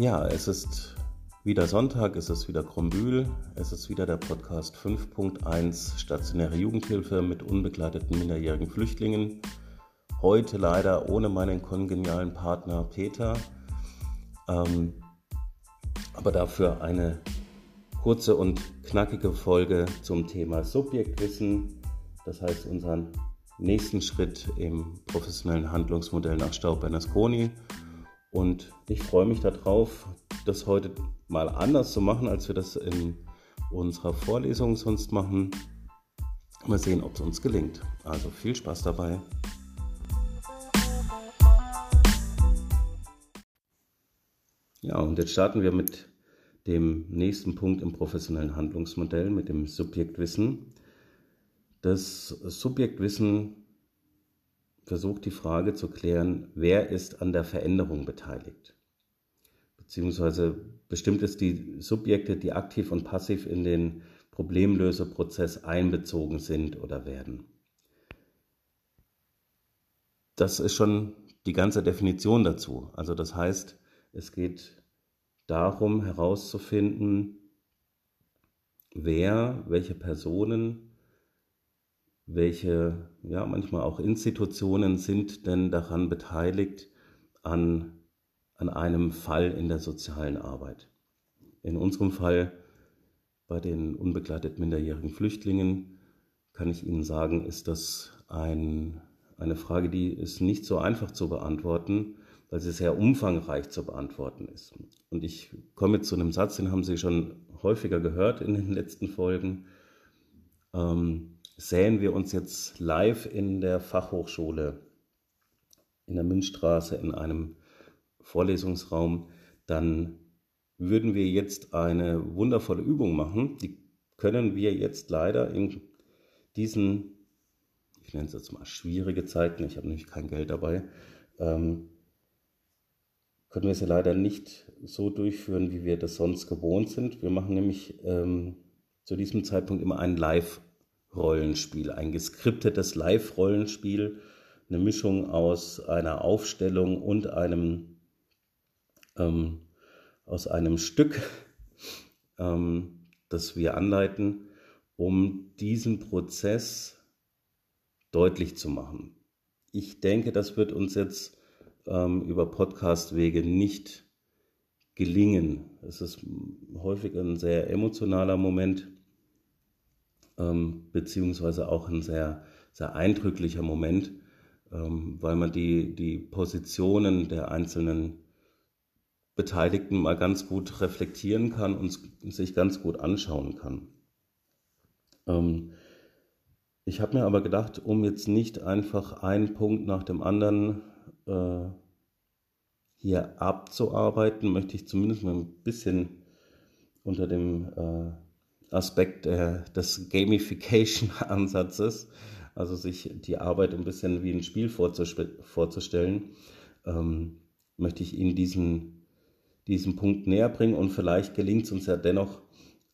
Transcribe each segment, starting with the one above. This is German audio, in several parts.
Ja, es ist wieder Sonntag, es ist wieder Krombühl, es ist wieder der Podcast 5.1 Stationäre Jugendhilfe mit unbegleiteten minderjährigen Flüchtlingen. Heute leider ohne meinen kongenialen Partner Peter, ähm, aber dafür eine kurze und knackige Folge zum Thema Subjektwissen, das heißt unseren nächsten Schritt im professionellen Handlungsmodell nach Staub-Bernasconi. Und ich freue mich darauf, das heute mal anders zu machen, als wir das in unserer Vorlesung sonst machen. Mal sehen, ob es uns gelingt. Also viel Spaß dabei. Ja, und jetzt starten wir mit dem nächsten Punkt im professionellen Handlungsmodell, mit dem Subjektwissen. Das Subjektwissen versucht die Frage zu klären, wer ist an der Veränderung beteiligt? Beziehungsweise bestimmt es die Subjekte, die aktiv und passiv in den Problemlöseprozess einbezogen sind oder werden. Das ist schon die ganze Definition dazu. Also das heißt, es geht darum herauszufinden, wer, welche Personen welche ja manchmal auch Institutionen sind denn daran beteiligt an, an einem Fall in der sozialen Arbeit. In unserem Fall bei den unbegleitet minderjährigen Flüchtlingen kann ich Ihnen sagen, ist das ein, eine Frage, die ist nicht so einfach zu beantworten, weil sie sehr umfangreich zu beantworten ist. Und ich komme zu einem Satz, den haben Sie schon häufiger gehört in den letzten Folgen. Ähm, sähen wir uns jetzt live in der Fachhochschule in der Münchstraße in einem Vorlesungsraum, dann würden wir jetzt eine wundervolle Übung machen. Die können wir jetzt leider in diesen, ich nenne es jetzt mal schwierige Zeiten, ich habe nämlich kein Geld dabei, ähm, können wir sie leider nicht so durchführen, wie wir das sonst gewohnt sind. Wir machen nämlich ähm, zu diesem Zeitpunkt immer einen Live- Rollenspiel, ein geskriptetes Live-Rollenspiel, eine Mischung aus einer Aufstellung und einem ähm, aus einem Stück, ähm, das wir anleiten, um diesen Prozess deutlich zu machen. Ich denke, das wird uns jetzt ähm, über Podcast-Wege nicht gelingen. Es ist häufig ein sehr emotionaler Moment ähm, beziehungsweise auch ein sehr, sehr eindrücklicher Moment, ähm, weil man die, die Positionen der einzelnen Beteiligten mal ganz gut reflektieren kann und sich ganz gut anschauen kann. Ähm, ich habe mir aber gedacht, um jetzt nicht einfach einen Punkt nach dem anderen äh, hier abzuarbeiten, möchte ich zumindest mal ein bisschen unter dem äh, Aspekt äh, des Gamification-Ansatzes, also sich die Arbeit ein bisschen wie ein Spiel vorzustellen, ähm, möchte ich Ihnen diesen, diesen Punkt näher bringen und vielleicht gelingt es uns ja dennoch,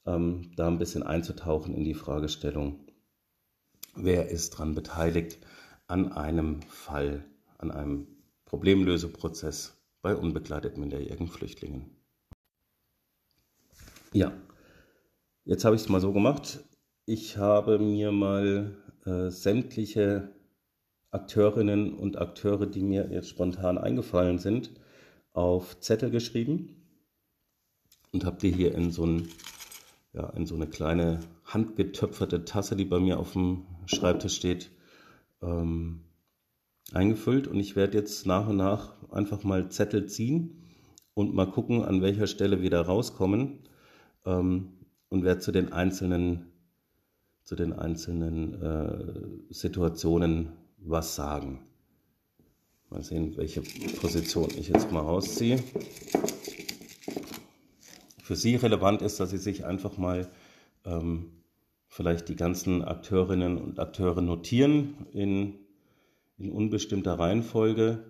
ähm, da ein bisschen einzutauchen in die Fragestellung, wer ist daran beteiligt an einem Fall, an einem Problemlöseprozess bei unbegleiteten minderjährigen Flüchtlingen. Ja, Jetzt habe ich es mal so gemacht. Ich habe mir mal äh, sämtliche Akteurinnen und Akteure, die mir jetzt spontan eingefallen sind, auf Zettel geschrieben und habe die hier in so, ein, ja, in so eine kleine handgetöpferte Tasse, die bei mir auf dem Schreibtisch steht, ähm, eingefüllt. Und ich werde jetzt nach und nach einfach mal Zettel ziehen und mal gucken, an welcher Stelle wir da rauskommen. Ähm, und werde zu den einzelnen, zu den einzelnen äh, Situationen was sagen. Mal sehen, welche Position ich jetzt mal rausziehe. Für Sie relevant ist, dass Sie sich einfach mal ähm, vielleicht die ganzen Akteurinnen und Akteure notieren in, in unbestimmter Reihenfolge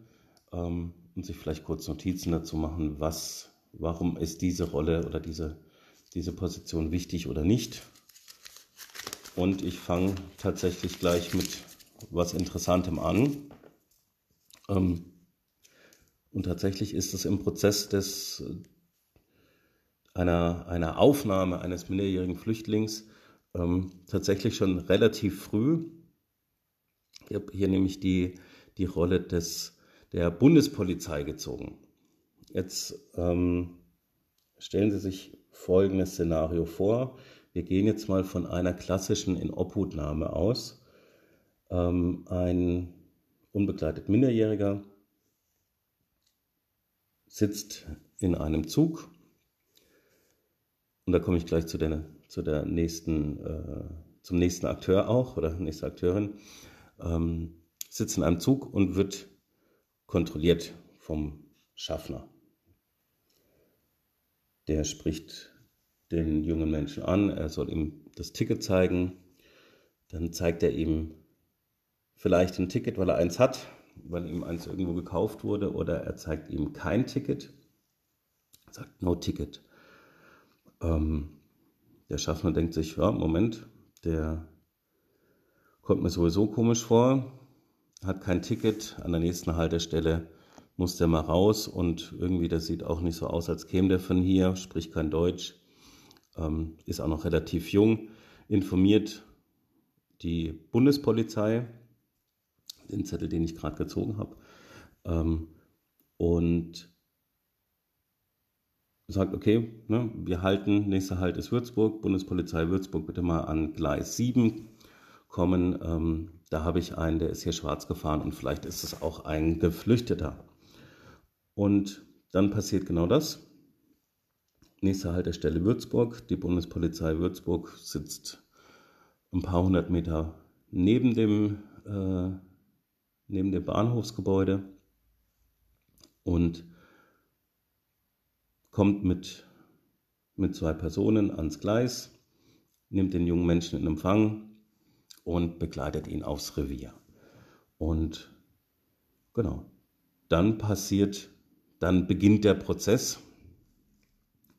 ähm, und sich vielleicht kurz Notizen dazu machen, was, warum ist diese Rolle oder diese diese Position wichtig oder nicht. Und ich fange tatsächlich gleich mit was Interessantem an. Ähm, und tatsächlich ist es im Prozess des, einer, einer Aufnahme eines minderjährigen Flüchtlings ähm, tatsächlich schon relativ früh. Ich habe hier nämlich die, die Rolle des, der Bundespolizei gezogen. Jetzt ähm, stellen Sie sich folgendes Szenario vor. Wir gehen jetzt mal von einer klassischen Inobhutnahme aus. Ähm, ein unbegleitet Minderjähriger sitzt in einem Zug und da komme ich gleich zu der, zu der nächsten, äh, zum nächsten Akteur auch oder nächste Akteurin, ähm, sitzt in einem Zug und wird kontrolliert vom Schaffner. Der spricht den jungen Menschen an, er soll ihm das Ticket zeigen. Dann zeigt er ihm vielleicht ein Ticket, weil er eins hat, weil ihm eins irgendwo gekauft wurde, oder er zeigt ihm kein Ticket, sagt no Ticket. Ähm, der Schaffner denkt sich, ja, Moment, der kommt mir sowieso komisch vor, hat kein Ticket, an der nächsten Haltestelle muss der mal raus und irgendwie, das sieht auch nicht so aus, als käme der von hier, spricht kein Deutsch ähm, ist auch noch relativ jung, informiert die Bundespolizei, den Zettel, den ich gerade gezogen habe, ähm, und sagt, okay, ne, wir halten, nächster Halt ist Würzburg, Bundespolizei Würzburg, bitte mal an Gleis 7 kommen. Ähm, da habe ich einen, der ist hier schwarz gefahren und vielleicht ist es auch ein Geflüchteter. Und dann passiert genau das. Nächste Haltestelle Würzburg. Die Bundespolizei Würzburg sitzt ein paar hundert Meter neben dem, äh, neben dem Bahnhofsgebäude und kommt mit, mit zwei Personen ans Gleis, nimmt den jungen Menschen in Empfang und begleitet ihn aufs Revier. Und genau, dann passiert, dann beginnt der Prozess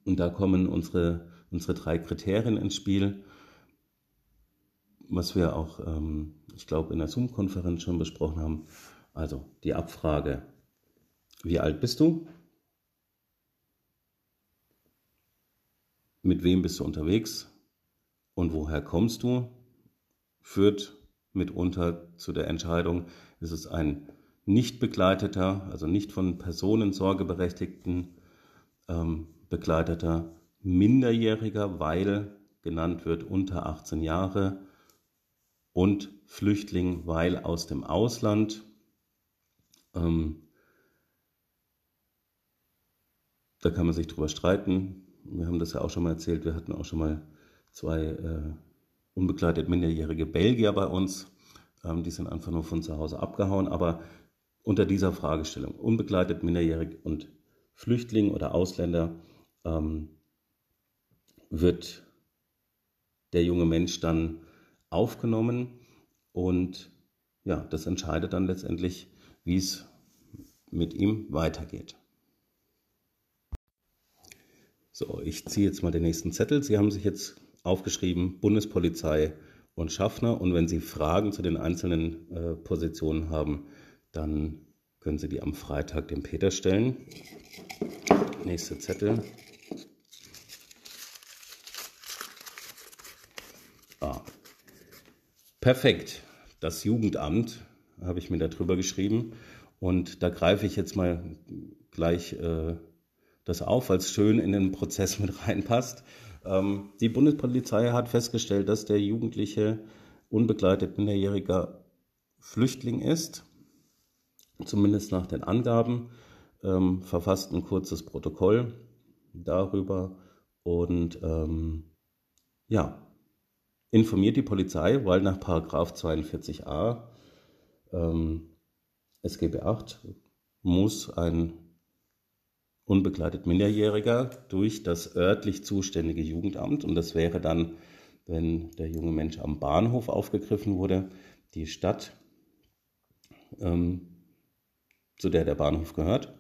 und da kommen unsere, unsere drei Kriterien ins Spiel, was wir auch, ähm, ich glaube, in der Zoom-Konferenz schon besprochen haben. Also die Abfrage, wie alt bist du? Mit wem bist du unterwegs? Und woher kommst du? Führt mitunter zu der Entscheidung, ist es ein nicht begleiteter, also nicht von Personensorge berechtigten ähm, begleiteter Minderjähriger, weil genannt wird unter 18 Jahre und Flüchtling, weil aus dem Ausland. Ähm, da kann man sich drüber streiten. Wir haben das ja auch schon mal erzählt. Wir hatten auch schon mal zwei äh, unbegleitet minderjährige Belgier bei uns. Ähm, die sind einfach nur von zu Hause abgehauen. Aber unter dieser Fragestellung, unbegleitet minderjährig und Flüchtling oder Ausländer, ähm, wird der junge Mensch dann aufgenommen und ja, das entscheidet dann letztendlich, wie es mit ihm weitergeht. So, ich ziehe jetzt mal den nächsten Zettel. Sie haben sich jetzt aufgeschrieben Bundespolizei und Schaffner und wenn Sie Fragen zu den einzelnen äh, Positionen haben, dann können Sie die am Freitag dem Peter stellen. Nächste Zettel. Perfekt. Das Jugendamt habe ich mir darüber geschrieben. Und da greife ich jetzt mal gleich äh, das auf, weil es schön in den Prozess mit reinpasst. Ähm, die Bundespolizei hat festgestellt, dass der Jugendliche unbegleitet minderjähriger Flüchtling ist, zumindest nach den Angaben, ähm, verfasst ein kurzes Protokoll darüber und ähm, ja, informiert die Polizei, weil nach 42a ähm, SGB 8 muss ein unbegleitet Minderjähriger durch das örtlich zuständige Jugendamt, und das wäre dann, wenn der junge Mensch am Bahnhof aufgegriffen wurde, die Stadt, ähm, zu der der Bahnhof gehört,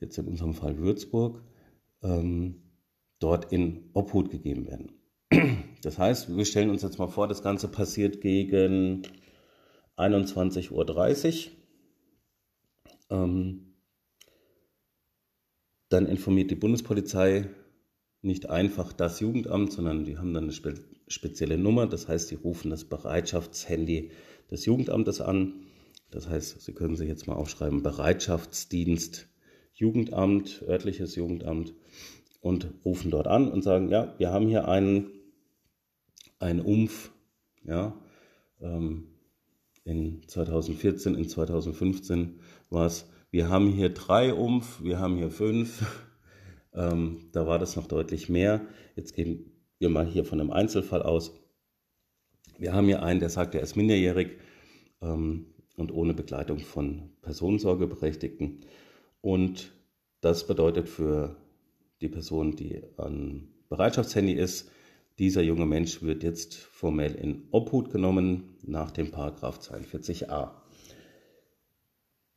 jetzt in unserem Fall Würzburg, ähm, dort in Obhut gegeben werden. Das heißt, wir stellen uns jetzt mal vor, das Ganze passiert gegen 21.30 Uhr. Ähm, dann informiert die Bundespolizei nicht einfach das Jugendamt, sondern die haben dann eine spe spezielle Nummer. Das heißt, die rufen das Bereitschaftshandy des Jugendamtes an. Das heißt, Sie können sich jetzt mal aufschreiben, Bereitschaftsdienst, Jugendamt, örtliches Jugendamt und rufen dort an und sagen, ja, wir haben hier einen, einen Umf, ja, ähm, in 2014, in 2015 war es, wir haben hier drei Umf, wir haben hier fünf, ähm, da war das noch deutlich mehr. Jetzt gehen wir mal hier von einem Einzelfall aus. Wir haben hier einen, der sagt, er ist minderjährig ähm, und ohne Begleitung von Personensorgeberechtigten. Und das bedeutet für die Person, die an Bereitschaftshandy ist, dieser junge Mensch wird jetzt formell in Obhut genommen nach dem Paragraph 42a.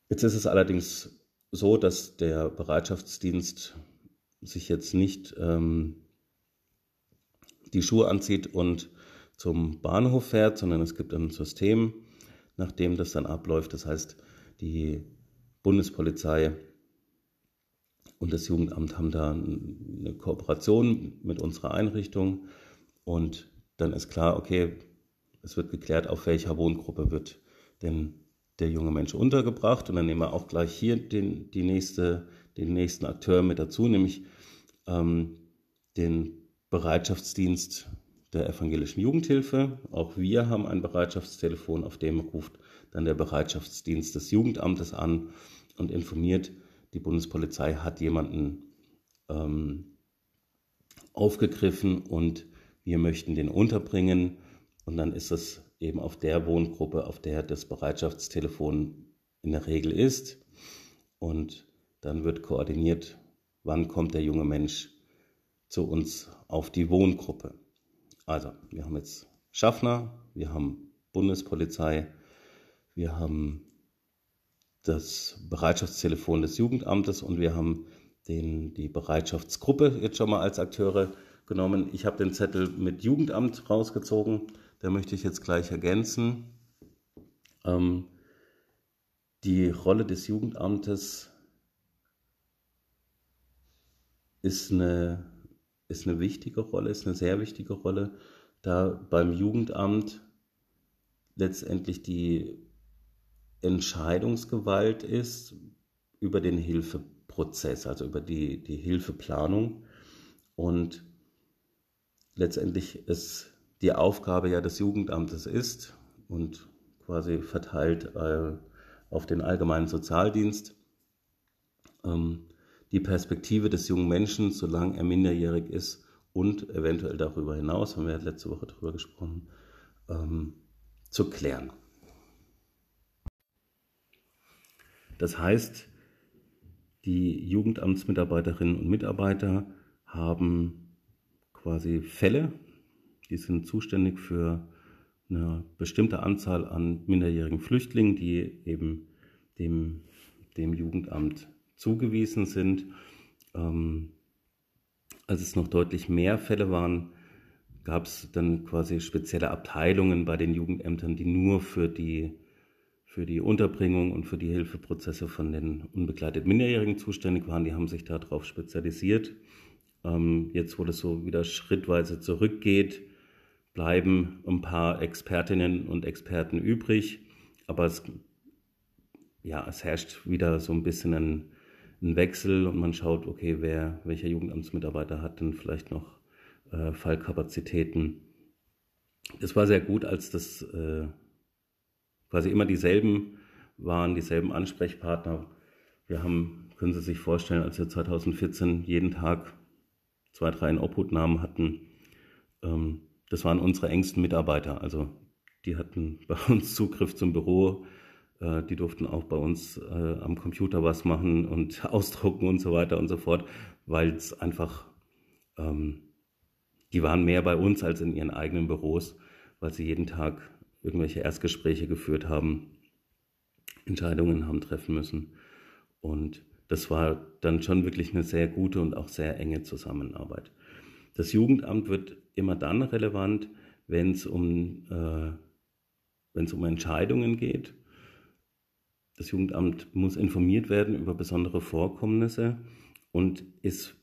Jetzt ist es allerdings so, dass der Bereitschaftsdienst sich jetzt nicht ähm, die Schuhe anzieht und zum Bahnhof fährt, sondern es gibt ein System, nach dem das dann abläuft. Das heißt, die Bundespolizei und das Jugendamt haben da eine Kooperation mit unserer Einrichtung und dann ist klar, okay, es wird geklärt, auf welcher Wohngruppe wird denn der junge Mensch untergebracht. Und dann nehmen wir auch gleich hier den, die nächste, den nächsten Akteur mit dazu, nämlich ähm, den Bereitschaftsdienst der evangelischen Jugendhilfe. Auch wir haben ein Bereitschaftstelefon, auf dem ruft dann der Bereitschaftsdienst des Jugendamtes an und informiert, die Bundespolizei hat jemanden ähm, aufgegriffen und wir möchten den unterbringen und dann ist es eben auf der Wohngruppe, auf der das Bereitschaftstelefon in der Regel ist und dann wird koordiniert, wann kommt der junge Mensch zu uns auf die Wohngruppe. Also, wir haben jetzt Schaffner, wir haben Bundespolizei, wir haben das Bereitschaftstelefon des Jugendamtes und wir haben den, die Bereitschaftsgruppe jetzt schon mal als Akteure genommen. Ich habe den Zettel mit Jugendamt rausgezogen. Da möchte ich jetzt gleich ergänzen. Ähm, die Rolle des Jugendamtes ist eine, ist eine wichtige Rolle, ist eine sehr wichtige Rolle, da beim Jugendamt letztendlich die Entscheidungsgewalt ist über den Hilfeprozess, also über die, die Hilfeplanung. Und letztendlich ist die Aufgabe ja des Jugendamtes ist und quasi verteilt äh, auf den allgemeinen Sozialdienst ähm, die Perspektive des jungen Menschen, solange er minderjährig ist und eventuell darüber hinaus, haben wir letzte Woche darüber gesprochen, ähm, zu klären. Das heißt, die Jugendamtsmitarbeiterinnen und Mitarbeiter haben quasi Fälle, die sind zuständig für eine bestimmte Anzahl an minderjährigen Flüchtlingen, die eben dem, dem Jugendamt zugewiesen sind. Ähm, als es noch deutlich mehr Fälle waren, gab es dann quasi spezielle Abteilungen bei den Jugendämtern, die nur für die, für die Unterbringung und für die Hilfeprozesse von den unbegleiteten Minderjährigen zuständig waren. Die haben sich darauf spezialisiert. Ähm, jetzt, wo das so wieder schrittweise zurückgeht, bleiben ein paar Expertinnen und Experten übrig. Aber es, ja, es herrscht wieder so ein bisschen ein, ein Wechsel und man schaut, okay, wer, welcher Jugendamtsmitarbeiter hat denn vielleicht noch äh, Fallkapazitäten. Es war sehr gut, als das äh, quasi immer dieselben waren, dieselben Ansprechpartner. Wir haben, können Sie sich vorstellen, als wir 2014 jeden Tag zwei, drei in Obhutnahmen hatten. Ähm, das waren unsere engsten Mitarbeiter. Also die hatten bei uns Zugriff zum Büro. Äh, die durften auch bei uns äh, am Computer was machen und ausdrucken und so weiter und so fort, weil es einfach, ähm, die waren mehr bei uns als in ihren eigenen Büros, weil sie jeden Tag irgendwelche Erstgespräche geführt haben, Entscheidungen haben treffen müssen. Und das war dann schon wirklich eine sehr gute und auch sehr enge Zusammenarbeit. Das Jugendamt wird immer dann relevant, wenn es um, äh, wenn es um Entscheidungen geht. Das Jugendamt muss informiert werden über besondere Vorkommnisse und ist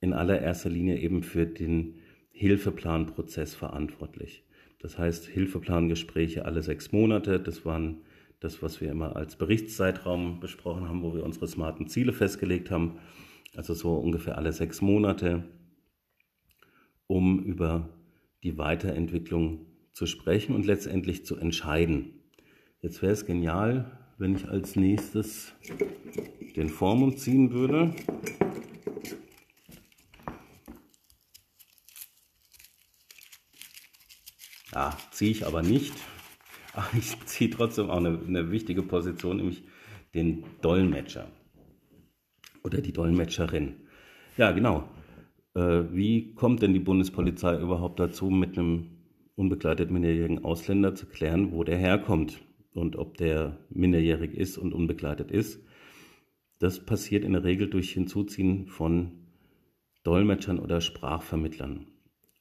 in allererster Linie eben für den Hilfeplanprozess verantwortlich. Das heißt, Hilfeplangespräche alle sechs Monate, das waren das, was wir immer als Berichtszeitraum besprochen haben, wo wir unsere smarten Ziele festgelegt haben, also so ungefähr alle sechs Monate, um über die Weiterentwicklung zu sprechen und letztendlich zu entscheiden. Jetzt wäre es genial, wenn ich als nächstes den Vormund ziehen würde. Ja, ziehe ich aber nicht. Aber ich ziehe trotzdem auch eine, eine wichtige Position, nämlich den Dolmetscher oder die Dolmetscherin. Ja, genau. Äh, wie kommt denn die Bundespolizei überhaupt dazu, mit einem unbegleiteten minderjährigen Ausländer zu klären, wo der herkommt und ob der minderjährig ist und unbegleitet ist? Das passiert in der Regel durch Hinzuziehen von Dolmetschern oder Sprachvermittlern.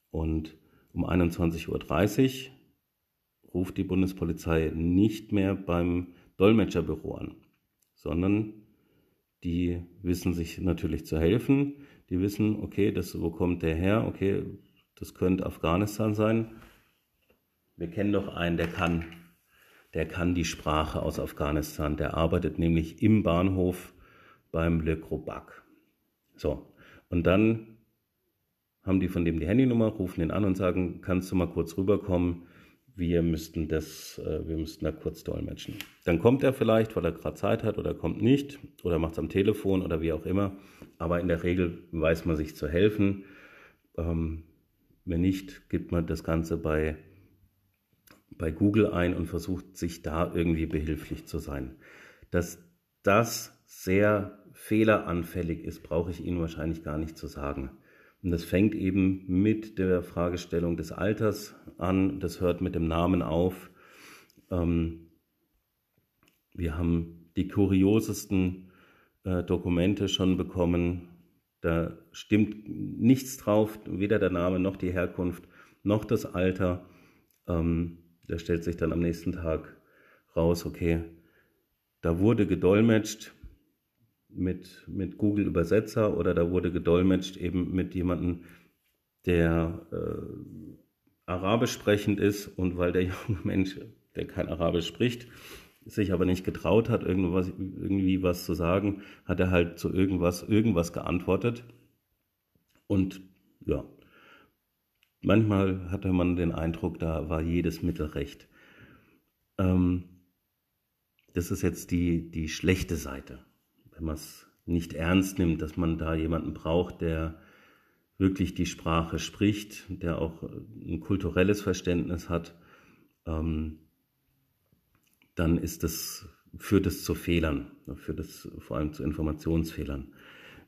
Und um 21.30 Uhr ruft die Bundespolizei nicht mehr beim Dolmetscherbüro an, sondern die wissen sich natürlich zu helfen. Die wissen, okay, das, wo kommt der her? Okay, das könnte Afghanistan sein. Wir kennen doch einen, der kann, der kann die Sprache aus Afghanistan. Der arbeitet nämlich im Bahnhof beim Le Crobac. So, und dann haben die von dem die Handynummer, rufen ihn an und sagen, kannst du mal kurz rüberkommen? wir müssten das, äh, wir müssten da kurz dolmetschen. Dann kommt er vielleicht, weil er gerade Zeit hat oder kommt nicht oder macht es am Telefon oder wie auch immer. Aber in der Regel weiß man sich zu helfen. Ähm, wenn nicht, gibt man das Ganze bei, bei Google ein und versucht sich da irgendwie behilflich zu sein. Dass das sehr fehleranfällig ist, brauche ich Ihnen wahrscheinlich gar nicht zu sagen. Und das fängt eben mit der Fragestellung des Alters an, das hört mit dem Namen auf. Ähm, wir haben die kuriosesten äh, Dokumente schon bekommen. Da stimmt nichts drauf, weder der Name noch die Herkunft noch das Alter. Ähm, da stellt sich dann am nächsten Tag raus, okay, da wurde gedolmetscht, mit, mit Google Übersetzer oder da wurde gedolmetscht eben mit jemandem, der äh, Arabisch sprechend ist und weil der junge Mensch, der kein Arabisch spricht, sich aber nicht getraut hat, irgendwas, irgendwie was zu sagen, hat er halt zu irgendwas, irgendwas geantwortet. Und ja, manchmal hatte man den Eindruck, da war jedes Mittel recht. Ähm, das ist jetzt die, die schlechte Seite wenn man es nicht ernst nimmt, dass man da jemanden braucht, der wirklich die Sprache spricht, der auch ein kulturelles Verständnis hat, ähm, dann ist das, führt es zu Fehlern, führt es vor allem zu Informationsfehlern.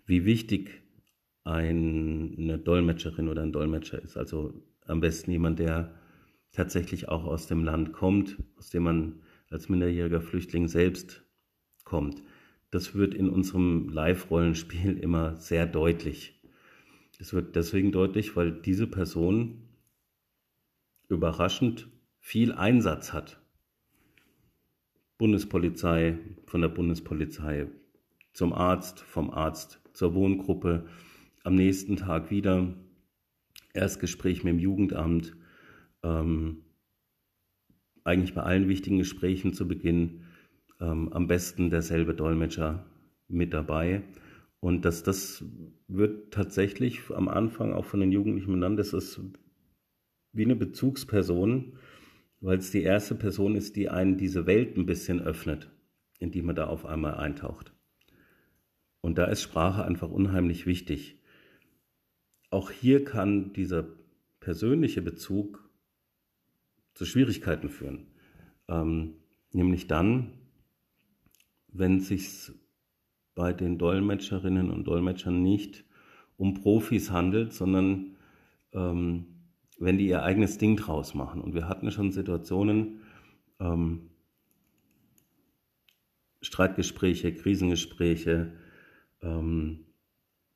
Wie wichtig eine Dolmetscherin oder ein Dolmetscher ist, also am besten jemand, der tatsächlich auch aus dem Land kommt, aus dem man als minderjähriger Flüchtling selbst kommt das wird in unserem Live-Rollenspiel immer sehr deutlich. Es wird deswegen deutlich, weil diese Person überraschend viel Einsatz hat. Bundespolizei, von der Bundespolizei zum Arzt, vom Arzt zur Wohngruppe, am nächsten Tag wieder Erstgespräch mit dem Jugendamt, ähm, eigentlich bei allen wichtigen Gesprächen zu Beginn ähm, am besten derselbe Dolmetscher mit dabei. Und dass das wird tatsächlich am Anfang auch von den Jugendlichen benannt, das ist wie eine Bezugsperson, weil es die erste Person ist, die einen diese Welt ein bisschen öffnet, in die man da auf einmal eintaucht. Und da ist Sprache einfach unheimlich wichtig. Auch hier kann dieser persönliche Bezug zu Schwierigkeiten führen. Ähm, nämlich dann, wenn es sich bei den Dolmetscherinnen und Dolmetschern nicht um Profis handelt, sondern ähm, wenn die ihr eigenes Ding draus machen. Und wir hatten schon Situationen, ähm, Streitgespräche, Krisengespräche, ähm,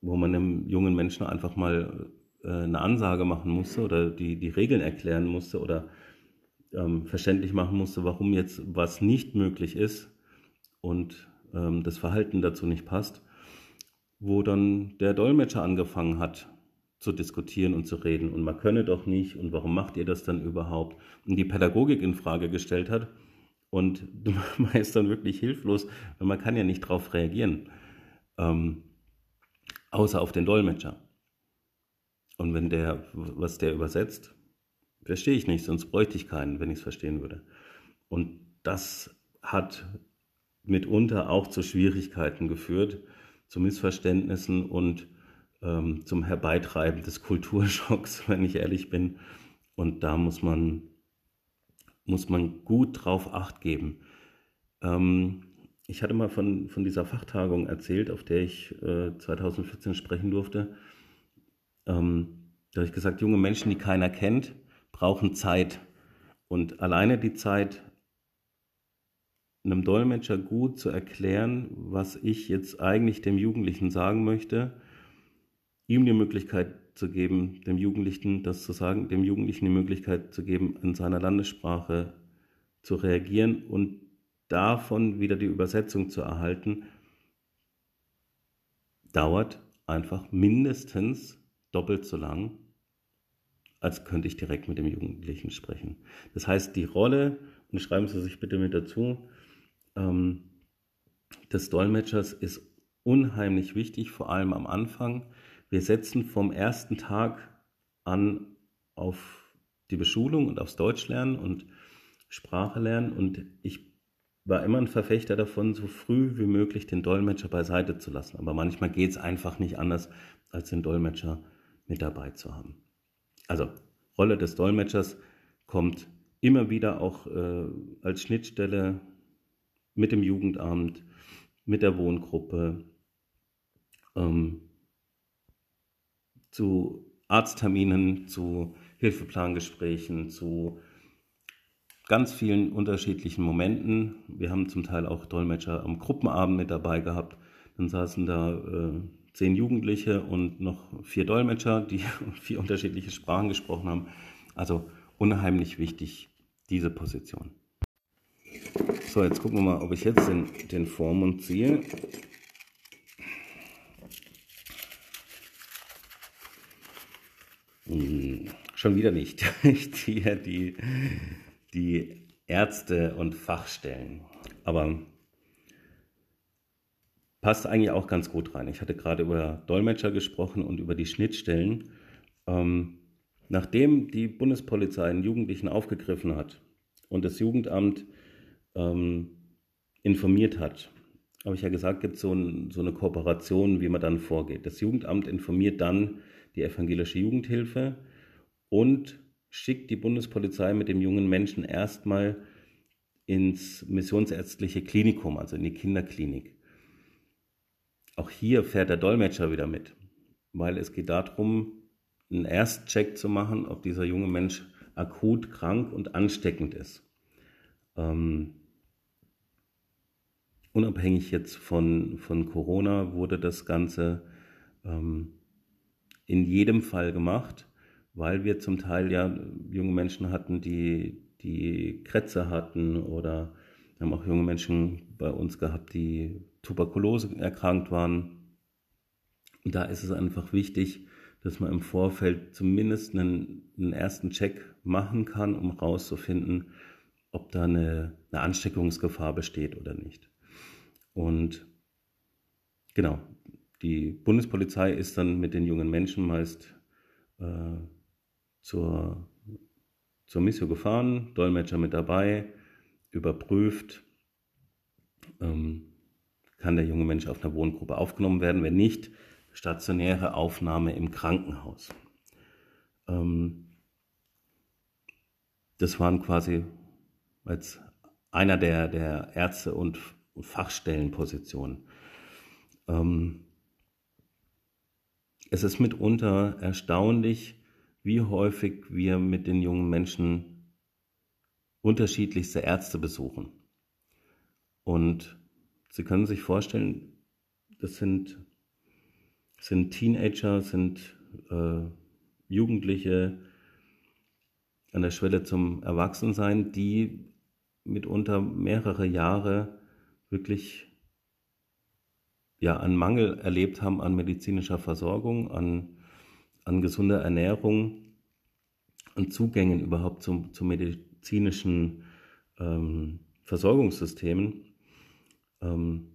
wo man einem jungen Menschen einfach mal äh, eine Ansage machen musste oder die, die Regeln erklären musste oder ähm, verständlich machen musste, warum jetzt was nicht möglich ist und ähm, das Verhalten dazu nicht passt, wo dann der Dolmetscher angefangen hat zu diskutieren und zu reden und man könne doch nicht und warum macht ihr das dann überhaupt? Und die Pädagogik in Frage gestellt hat und man ist dann wirklich hilflos, weil man kann ja nicht darauf reagieren, ähm, außer auf den Dolmetscher. Und wenn der, was der übersetzt, verstehe ich nicht, sonst bräuchte ich keinen, wenn ich es verstehen würde. Und das hat mitunter auch zu Schwierigkeiten geführt, zu Missverständnissen und ähm, zum Herbeitreiben des Kulturschocks, wenn ich ehrlich bin. Und da muss man, muss man gut drauf acht geben. Ähm, ich hatte mal von, von dieser Fachtagung erzählt, auf der ich äh, 2014 sprechen durfte. Ähm, da habe ich gesagt, junge Menschen, die keiner kennt, brauchen Zeit. Und alleine die Zeit, einem Dolmetscher gut zu erklären, was ich jetzt eigentlich dem Jugendlichen sagen möchte, ihm die Möglichkeit zu geben, dem Jugendlichen das zu sagen, dem Jugendlichen die Möglichkeit zu geben, in seiner Landessprache zu reagieren und davon wieder die Übersetzung zu erhalten, dauert einfach mindestens doppelt so lang, als könnte ich direkt mit dem Jugendlichen sprechen. Das heißt, die Rolle, und schreiben Sie sich bitte mit dazu, ähm, des Dolmetschers ist unheimlich wichtig, vor allem am Anfang. Wir setzen vom ersten Tag an auf die Beschulung und aufs Deutschlernen und Sprache lernen und ich war immer ein Verfechter davon, so früh wie möglich den Dolmetscher beiseite zu lassen. Aber manchmal geht es einfach nicht anders, als den Dolmetscher mit dabei zu haben. Also, Rolle des Dolmetschers kommt immer wieder auch äh, als Schnittstelle mit dem Jugendamt, mit der Wohngruppe, ähm, zu Arztterminen, zu Hilfeplangesprächen, zu ganz vielen unterschiedlichen Momenten. Wir haben zum Teil auch Dolmetscher am Gruppenabend mit dabei gehabt. Dann saßen da äh, zehn Jugendliche und noch vier Dolmetscher, die vier unterschiedliche Sprachen gesprochen haben. Also unheimlich wichtig, diese Position. So, jetzt gucken wir mal, ob ich jetzt den, den Vormund ziehe. Hm, schon wieder nicht. Ich ziehe die, die Ärzte und Fachstellen. Aber passt eigentlich auch ganz gut rein. Ich hatte gerade über Dolmetscher gesprochen und über die Schnittstellen. Ähm, nachdem die Bundespolizei einen Jugendlichen aufgegriffen hat und das Jugendamt ähm, informiert hat. Habe ich ja gesagt, gibt so es so eine Kooperation, wie man dann vorgeht. Das Jugendamt informiert dann die evangelische Jugendhilfe und schickt die Bundespolizei mit dem jungen Menschen erstmal ins missionsärztliche Klinikum, also in die Kinderklinik. Auch hier fährt der Dolmetscher wieder mit, weil es geht darum, einen Erstcheck zu machen, ob dieser junge Mensch akut krank und ansteckend ist. Ähm, unabhängig jetzt von, von Corona wurde das Ganze ähm, in jedem Fall gemacht, weil wir zum Teil ja junge Menschen hatten, die, die Krätze hatten oder wir haben auch junge Menschen bei uns gehabt, die Tuberkulose erkrankt waren. Und da ist es einfach wichtig, dass man im Vorfeld zumindest einen, einen ersten Check machen kann, um herauszufinden, ob da eine, eine Ansteckungsgefahr besteht oder nicht. Und genau, die Bundespolizei ist dann mit den jungen Menschen meist äh, zur, zur Mission gefahren, Dolmetscher mit dabei, überprüft, ähm, kann der junge Mensch auf einer Wohngruppe aufgenommen werden, wenn nicht, stationäre Aufnahme im Krankenhaus. Ähm, das waren quasi als einer der, der Ärzte und Fachstellenposition. Ähm, es ist mitunter erstaunlich, wie häufig wir mit den jungen Menschen unterschiedlichste Ärzte besuchen. Und Sie können sich vorstellen, das sind, sind Teenager, sind äh, Jugendliche an der Schwelle zum Erwachsensein, die mitunter mehrere Jahre wirklich ja, an Mangel erlebt haben an medizinischer Versorgung, an, an gesunder Ernährung, an Zugängen überhaupt zu, zu medizinischen ähm, Versorgungssystemen. Ähm,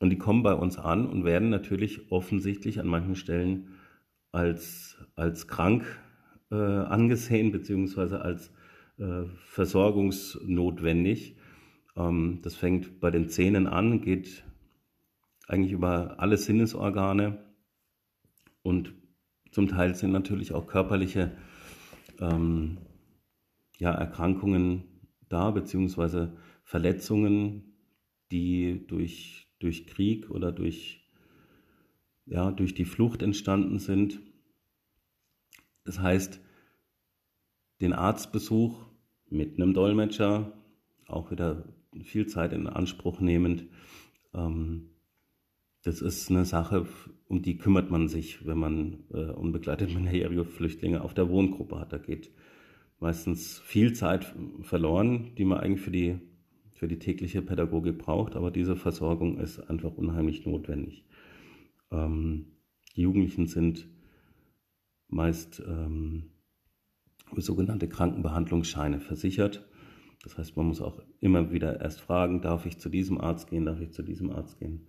und die kommen bei uns an und werden natürlich offensichtlich an manchen Stellen als, als krank äh, angesehen, beziehungsweise als äh, versorgungsnotwendig. Ähm, das fängt bei den Zähnen an, geht eigentlich über alle Sinnesorgane und zum Teil sind natürlich auch körperliche ähm, ja, Erkrankungen da, beziehungsweise Verletzungen, die durch, durch Krieg oder durch, ja, durch die Flucht entstanden sind. Das heißt, den Arztbesuch mit einem Dolmetscher, auch wieder viel Zeit in Anspruch nehmend, ähm, das ist eine Sache, um die kümmert man sich, wenn man äh, unbegleitet minderjährige Flüchtlinge auf der Wohngruppe hat. Da geht meistens viel Zeit verloren, die man eigentlich für die, für die tägliche Pädagogik braucht, aber diese Versorgung ist einfach unheimlich notwendig. Ähm, die Jugendlichen sind meist ähm, sogenannte Krankenbehandlungsscheine versichert. Das heißt, man muss auch immer wieder erst fragen, darf ich zu diesem Arzt gehen, darf ich zu diesem Arzt gehen.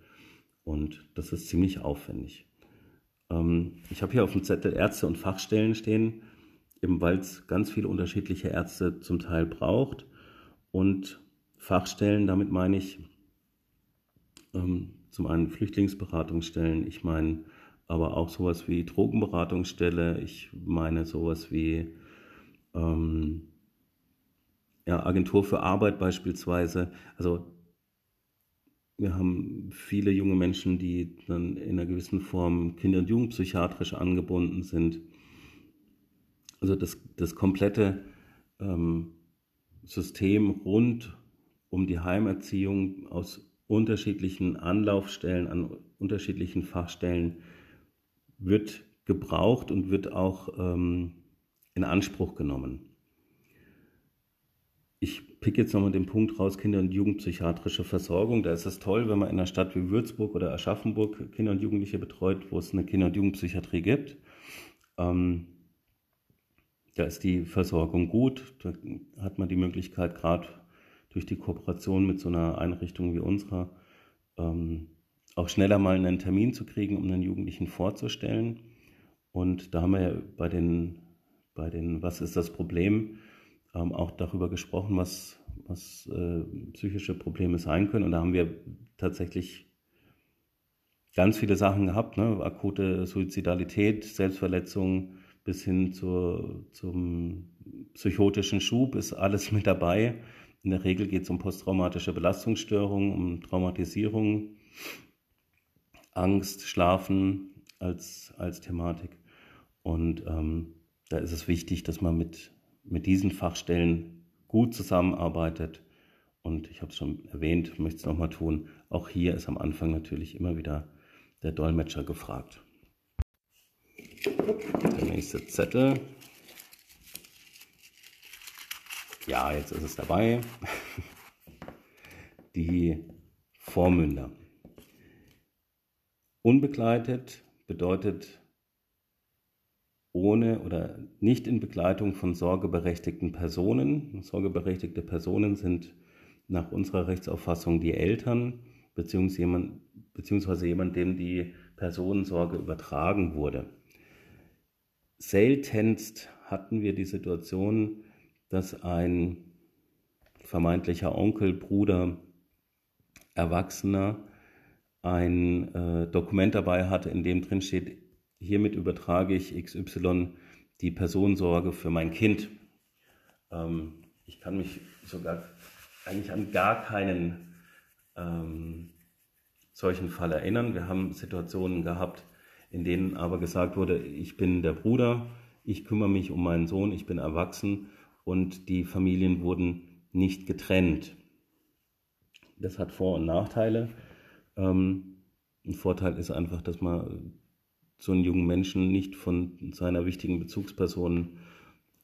Und das ist ziemlich aufwendig. Ähm, ich habe hier auf dem Zettel Ärzte und Fachstellen stehen, eben weil es ganz viele unterschiedliche Ärzte zum Teil braucht. Und Fachstellen, damit meine ich ähm, zum einen Flüchtlingsberatungsstellen, ich meine aber auch sowas wie Drogenberatungsstelle, ich meine sowas wie ähm, ja, Agentur für Arbeit beispielsweise. Also wir haben viele junge Menschen, die dann in einer gewissen Form kinder- und jugendpsychiatrisch angebunden sind. Also das, das komplette ähm, System rund um die Heimerziehung aus unterschiedlichen Anlaufstellen, an unterschiedlichen Fachstellen wird gebraucht und wird auch ähm, in Anspruch genommen. Ich pick jetzt nochmal den Punkt raus, Kinder- und Jugendpsychiatrische Versorgung. Da ist es toll, wenn man in einer Stadt wie Würzburg oder Aschaffenburg Kinder und Jugendliche betreut, wo es eine Kinder- und Jugendpsychiatrie gibt. Ähm, da ist die Versorgung gut. Da hat man die Möglichkeit, gerade durch die Kooperation mit so einer Einrichtung wie unserer, ähm, auch schneller mal einen Termin zu kriegen, um einen Jugendlichen vorzustellen. Und da haben wir ja bei den bei den Was ist das Problem ähm, auch darüber gesprochen, was, was äh, psychische Probleme sein können. Und da haben wir tatsächlich ganz viele Sachen gehabt, ne? akute Suizidalität, Selbstverletzung bis hin zur, zum psychotischen Schub ist alles mit dabei. In der Regel geht es um posttraumatische Belastungsstörungen, um Traumatisierung, Angst, Schlafen als, als Thematik. Und ähm, da ist es wichtig, dass man mit, mit diesen Fachstellen gut zusammenarbeitet. Und ich habe es schon erwähnt, möchte es nochmal tun. Auch hier ist am Anfang natürlich immer wieder der Dolmetscher gefragt. Der nächste Zettel. Ja, jetzt ist es dabei. Die Vormünder. Unbegleitet bedeutet ohne oder nicht in Begleitung von sorgeberechtigten Personen. Sorgeberechtigte Personen sind nach unserer Rechtsauffassung die Eltern beziehungsweise jemand, jemand dem die Personensorge übertragen wurde. Seltenst hatten wir die Situation, dass ein vermeintlicher Onkel, Bruder, Erwachsener ein äh, Dokument dabei hatte, in dem drin steht, hiermit übertrage ich XY die Personensorge für mein Kind. Ähm, ich kann mich sogar eigentlich an gar keinen ähm, solchen Fall erinnern. Wir haben Situationen gehabt, in denen aber gesagt wurde, ich bin der Bruder, ich kümmere mich um meinen Sohn, ich bin erwachsen und die Familien wurden nicht getrennt. Das hat Vor- und Nachteile. Ähm, ein Vorteil ist einfach, dass man so einen jungen Menschen nicht von seiner wichtigen Bezugsperson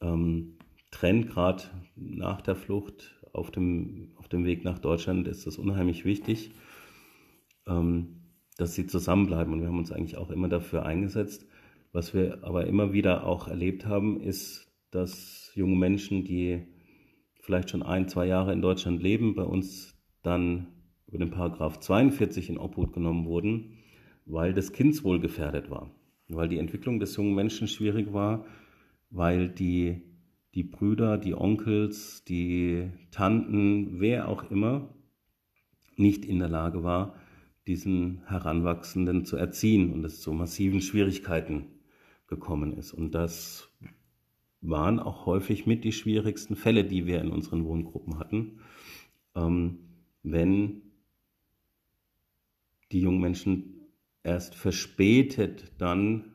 ähm, trennt, gerade nach der Flucht auf dem, auf dem Weg nach Deutschland ist das unheimlich wichtig. Ähm, dass sie zusammenbleiben. Und wir haben uns eigentlich auch immer dafür eingesetzt. Was wir aber immer wieder auch erlebt haben, ist, dass junge Menschen, die vielleicht schon ein, zwei Jahre in Deutschland leben, bei uns dann über den Paragraph 42 in Obhut genommen wurden, weil das Kindswohl gefährdet war, weil die Entwicklung des jungen Menschen schwierig war, weil die, die Brüder, die Onkels, die Tanten, wer auch immer, nicht in der Lage war, diesen Heranwachsenden zu erziehen und es zu massiven Schwierigkeiten gekommen ist. Und das waren auch häufig mit die schwierigsten Fälle, die wir in unseren Wohngruppen hatten, ähm, wenn die jungen Menschen erst verspätet dann,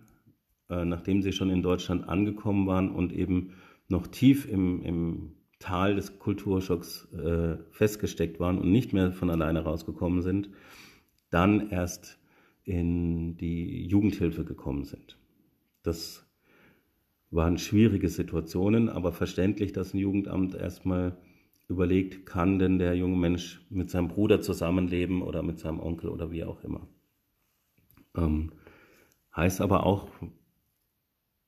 äh, nachdem sie schon in Deutschland angekommen waren und eben noch tief im, im Tal des Kulturschocks äh, festgesteckt waren und nicht mehr von alleine rausgekommen sind, dann erst in die Jugendhilfe gekommen sind. Das waren schwierige Situationen, aber verständlich, dass ein Jugendamt erstmal überlegt, kann denn der junge Mensch mit seinem Bruder zusammenleben oder mit seinem Onkel oder wie auch immer. Ähm, heißt aber auch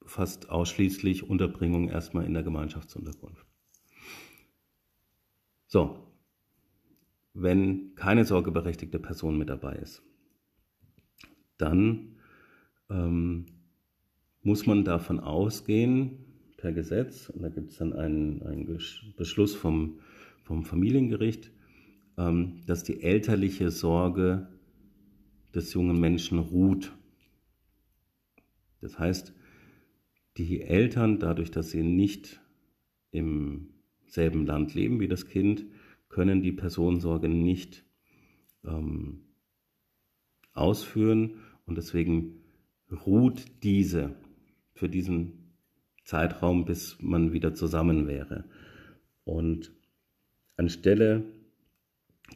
fast ausschließlich Unterbringung erstmal in der Gemeinschaftsunterkunft. So, wenn keine sorgeberechtigte Person mit dabei ist, dann ähm, muss man davon ausgehen, per Gesetz, und da gibt es dann einen, einen Beschluss vom, vom Familiengericht, ähm, dass die elterliche Sorge des jungen Menschen ruht. Das heißt, die Eltern, dadurch, dass sie nicht im selben Land leben wie das Kind, können die Personensorge nicht ähm, ausführen und deswegen ruht diese für diesen Zeitraum, bis man wieder zusammen wäre. Und anstelle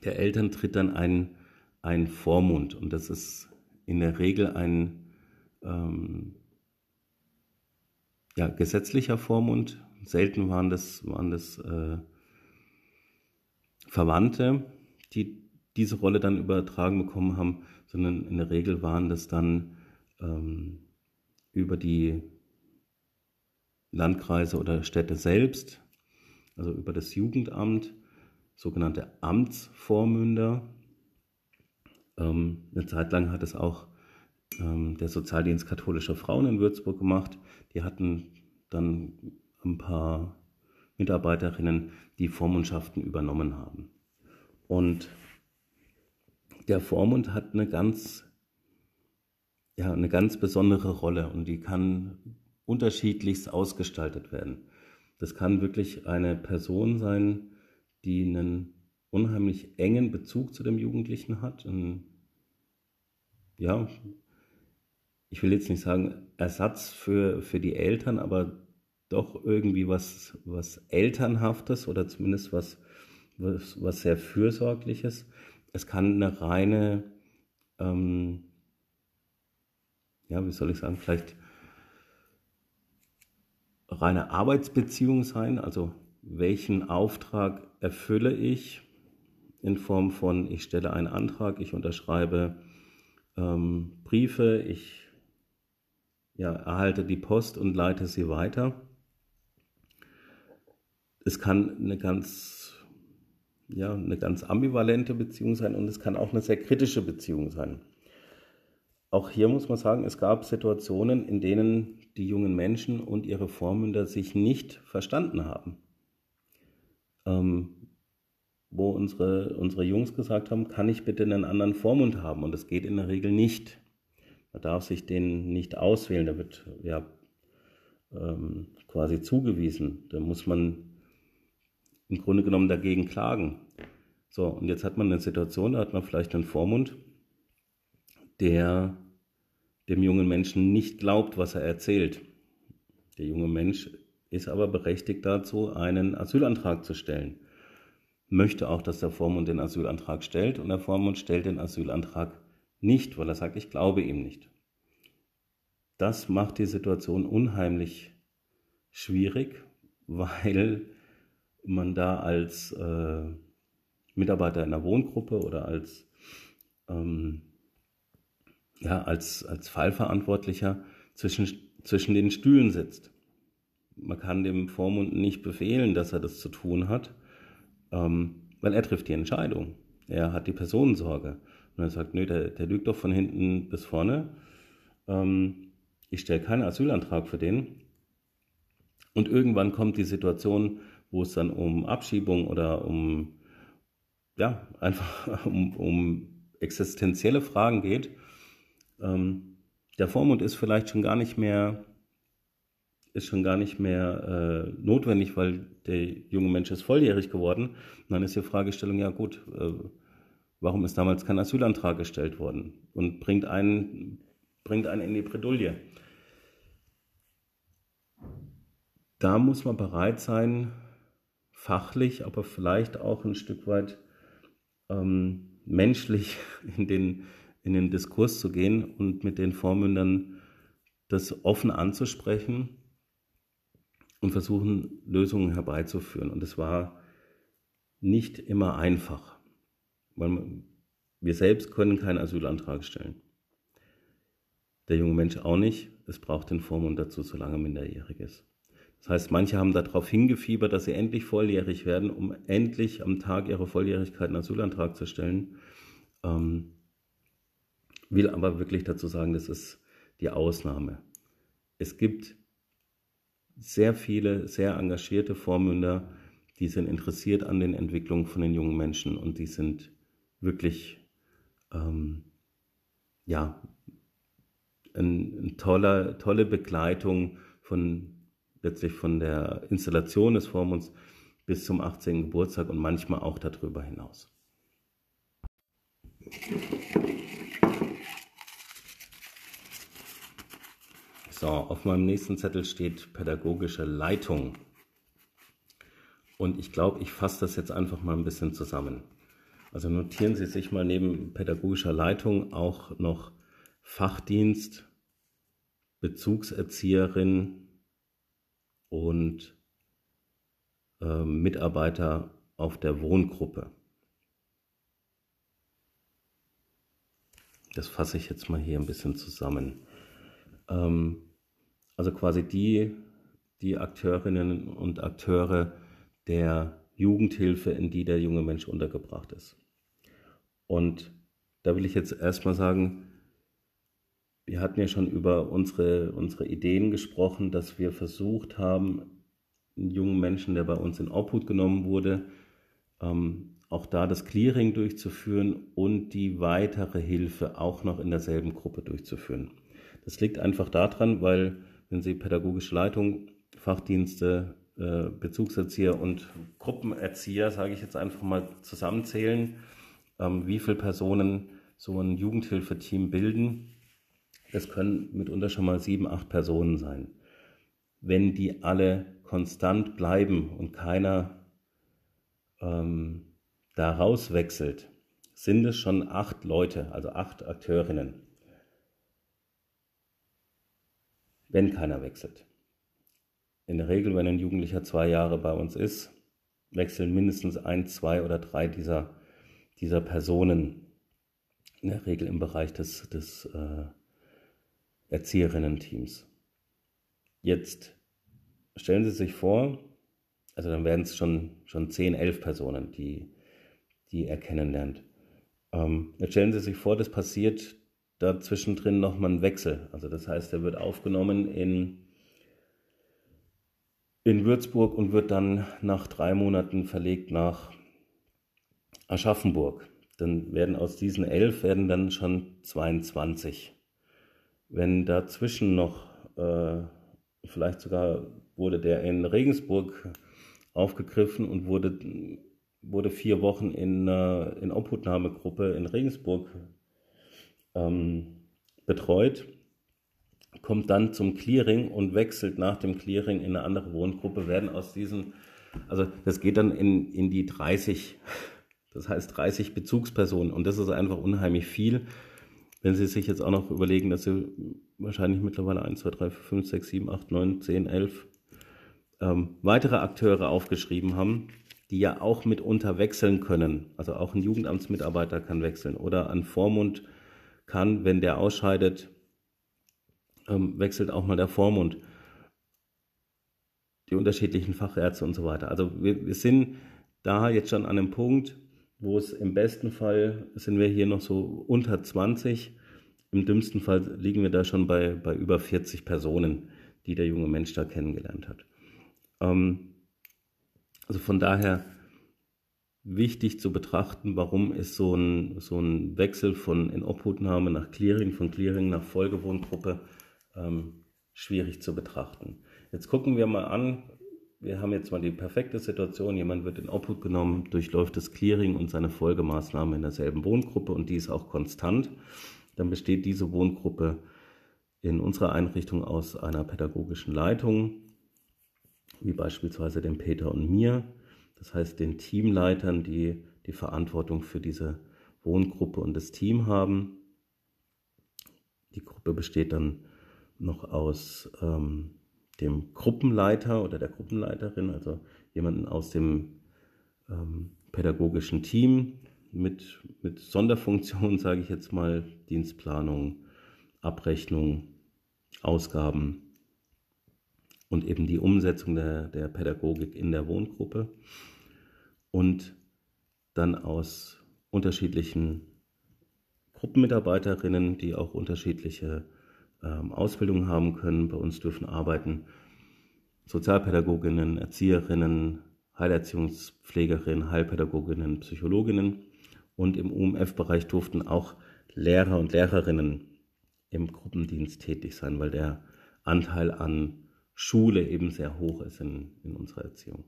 der Eltern tritt dann ein, ein Vormund und das ist in der Regel ein ähm, ja, gesetzlicher Vormund. Selten waren das, waren das äh, Verwandte, die diese Rolle dann übertragen bekommen haben, sondern in der Regel waren das dann ähm, über die Landkreise oder Städte selbst, also über das Jugendamt, sogenannte Amtsvormünder. Ähm, eine Zeit lang hat es auch ähm, der Sozialdienst katholischer Frauen in Würzburg gemacht. Die hatten dann ein paar Mitarbeiterinnen, die Vormundschaften übernommen haben. Und der Vormund hat eine ganz, ja, eine ganz besondere Rolle und die kann unterschiedlichst ausgestaltet werden. Das kann wirklich eine Person sein, die einen unheimlich engen Bezug zu dem Jugendlichen hat. Und ja, ich will jetzt nicht sagen Ersatz für, für die Eltern, aber doch irgendwie was, was Elternhaftes oder zumindest was, was, was sehr Fürsorgliches. Es kann eine reine, ähm, ja, wie soll ich sagen, vielleicht reine Arbeitsbeziehung sein, also welchen Auftrag erfülle ich in Form von, ich stelle einen Antrag, ich unterschreibe ähm, Briefe, ich ja, erhalte die Post und leite sie weiter es kann eine ganz, ja, eine ganz ambivalente Beziehung sein und es kann auch eine sehr kritische Beziehung sein. Auch hier muss man sagen, es gab Situationen, in denen die jungen Menschen und ihre Vormünder sich nicht verstanden haben. Ähm, wo unsere, unsere Jungs gesagt haben, kann ich bitte einen anderen Vormund haben? Und das geht in der Regel nicht. Man darf sich den nicht auswählen, der wird ja ähm, quasi zugewiesen. Da muss man im Grunde genommen dagegen klagen. So, und jetzt hat man eine Situation, da hat man vielleicht einen Vormund, der dem jungen Menschen nicht glaubt, was er erzählt. Der junge Mensch ist aber berechtigt dazu, einen Asylantrag zu stellen. Möchte auch, dass der Vormund den Asylantrag stellt und der Vormund stellt den Asylantrag nicht, weil er sagt, ich glaube ihm nicht. Das macht die Situation unheimlich schwierig, weil man da als äh, Mitarbeiter in einer Wohngruppe oder als ähm, ja, als, als Fallverantwortlicher zwischen, zwischen den Stühlen sitzt. Man kann dem Vormund nicht befehlen, dass er das zu tun hat, ähm, weil er trifft die Entscheidung. Er hat die Personensorge. Und er sagt, nö, der, der lügt doch von hinten bis vorne. Ähm, ich stelle keinen Asylantrag für den. Und irgendwann kommt die Situation, wo es dann um Abschiebung oder um, ja, einfach um, um existenzielle Fragen geht. Ähm, der Vormund ist vielleicht schon gar nicht mehr ist schon gar nicht mehr äh, notwendig, weil der junge Mensch ist volljährig geworden. Und dann ist die Fragestellung, ja gut, äh, warum ist damals kein Asylantrag gestellt worden? Und bringt einen, bringt einen in die Bredouille. Da muss man bereit sein, fachlich, aber vielleicht auch ein Stück weit ähm, menschlich in den, in den Diskurs zu gehen und mit den Vormündern das offen anzusprechen und versuchen, Lösungen herbeizuführen. Und es war nicht immer einfach, weil wir selbst können keinen Asylantrag stellen. Der junge Mensch auch nicht. Es braucht den Vormund dazu, solange er minderjährig ist. Das heißt, manche haben darauf hingefiebert, dass sie endlich volljährig werden, um endlich am Tag ihrer Volljährigkeit einen Asylantrag zu stellen. Ähm, will aber wirklich dazu sagen, das ist die Ausnahme. Es gibt sehr viele, sehr engagierte Vormünder, die sind interessiert an den Entwicklungen von den jungen Menschen und die sind wirklich, ähm, ja, eine ein toller, tolle Begleitung von letztlich von der Installation des Vormunds bis zum 18. Geburtstag und manchmal auch darüber hinaus. So, auf meinem nächsten Zettel steht pädagogische Leitung. Und ich glaube, ich fasse das jetzt einfach mal ein bisschen zusammen. Also notieren Sie sich mal neben pädagogischer Leitung auch noch Fachdienst, Bezugserzieherin und äh, Mitarbeiter auf der Wohngruppe. Das fasse ich jetzt mal hier ein bisschen zusammen. Ähm, also quasi die, die Akteurinnen und Akteure der Jugendhilfe, in die der junge Mensch untergebracht ist. Und da will ich jetzt erstmal sagen, wir hatten ja schon über unsere, unsere Ideen gesprochen, dass wir versucht haben, einen jungen Menschen, der bei uns in Obhut genommen wurde, ähm, auch da das Clearing durchzuführen und die weitere Hilfe auch noch in derselben Gruppe durchzuführen. Das liegt einfach daran, weil wenn Sie pädagogische Leitung, Fachdienste, äh, Bezugserzieher und Gruppenerzieher, sage ich jetzt einfach mal, zusammenzählen, ähm, wie viele Personen so ein Jugendhilfeteam bilden. Es können mitunter schon mal sieben, acht Personen sein. Wenn die alle konstant bleiben und keiner ähm, da rauswechselt, sind es schon acht Leute, also acht Akteurinnen. Wenn keiner wechselt. In der Regel, wenn ein Jugendlicher zwei Jahre bei uns ist, wechseln mindestens ein, zwei oder drei dieser, dieser Personen, in der Regel im Bereich des, des äh, Erzieherinnen-Teams. Jetzt stellen Sie sich vor, also dann werden es schon, schon 10, 11 Personen, die, die er kennenlernt. Ähm, jetzt stellen Sie sich vor, das passiert dazwischen drin nochmal ein Wechsel. Also das heißt, er wird aufgenommen in, in Würzburg und wird dann nach drei Monaten verlegt nach Aschaffenburg. Dann werden aus diesen elf werden dann schon 22. Wenn dazwischen noch, äh, vielleicht sogar wurde der in Regensburg aufgegriffen und wurde, wurde vier Wochen in, äh, in Obhutnahmegruppe in Regensburg ähm, betreut, kommt dann zum Clearing und wechselt nach dem Clearing in eine andere Wohngruppe, werden aus diesen, also das geht dann in, in die 30, das heißt 30 Bezugspersonen und das ist einfach unheimlich viel. Wenn Sie sich jetzt auch noch überlegen, dass Sie wahrscheinlich mittlerweile 1, 2, 3, 4, 5, 6, 7, 8, 9, 10, 11 ähm, weitere Akteure aufgeschrieben haben, die ja auch mitunter wechseln können. Also auch ein Jugendamtsmitarbeiter kann wechseln oder ein Vormund kann, wenn der ausscheidet, ähm, wechselt auch mal der Vormund, die unterschiedlichen Fachärzte und so weiter. Also wir, wir sind da jetzt schon an einem Punkt, wo es im besten Fall sind wir hier noch so unter 20, im dümmsten Fall liegen wir da schon bei, bei über 40 Personen, die der junge Mensch da kennengelernt hat. Ähm, also von daher wichtig zu betrachten, warum ist so ein, so ein Wechsel von Inobhutnahme nach Clearing, von Clearing nach Folgewohngruppe ähm, schwierig zu betrachten. Jetzt gucken wir mal an, wir haben jetzt mal die perfekte Situation, jemand wird in Obhut genommen, durchläuft das Clearing und seine Folgemaßnahme in derselben Wohngruppe und die ist auch konstant. Dann besteht diese Wohngruppe in unserer Einrichtung aus einer pädagogischen Leitung, wie beispielsweise dem Peter und mir, das heißt den Teamleitern, die die Verantwortung für diese Wohngruppe und das Team haben. Die Gruppe besteht dann noch aus ähm, dem Gruppenleiter oder der Gruppenleiterin, also jemanden aus dem ähm, pädagogischen Team mit, mit Sonderfunktion, sage ich jetzt mal, Dienstplanung, Abrechnung, Ausgaben und eben die Umsetzung der, der Pädagogik in der Wohngruppe und dann aus unterschiedlichen Gruppenmitarbeiterinnen, die auch unterschiedliche ähm, Ausbildung haben können. Bei uns dürfen arbeiten Sozialpädagoginnen, Erzieherinnen, Heilerziehungspflegerinnen, Heilpädagoginnen, Psychologinnen und im UMF-Bereich durften auch Lehrer und Lehrerinnen im Gruppendienst tätig sein, weil der Anteil an Schule eben sehr hoch ist in, in unserer Erziehung.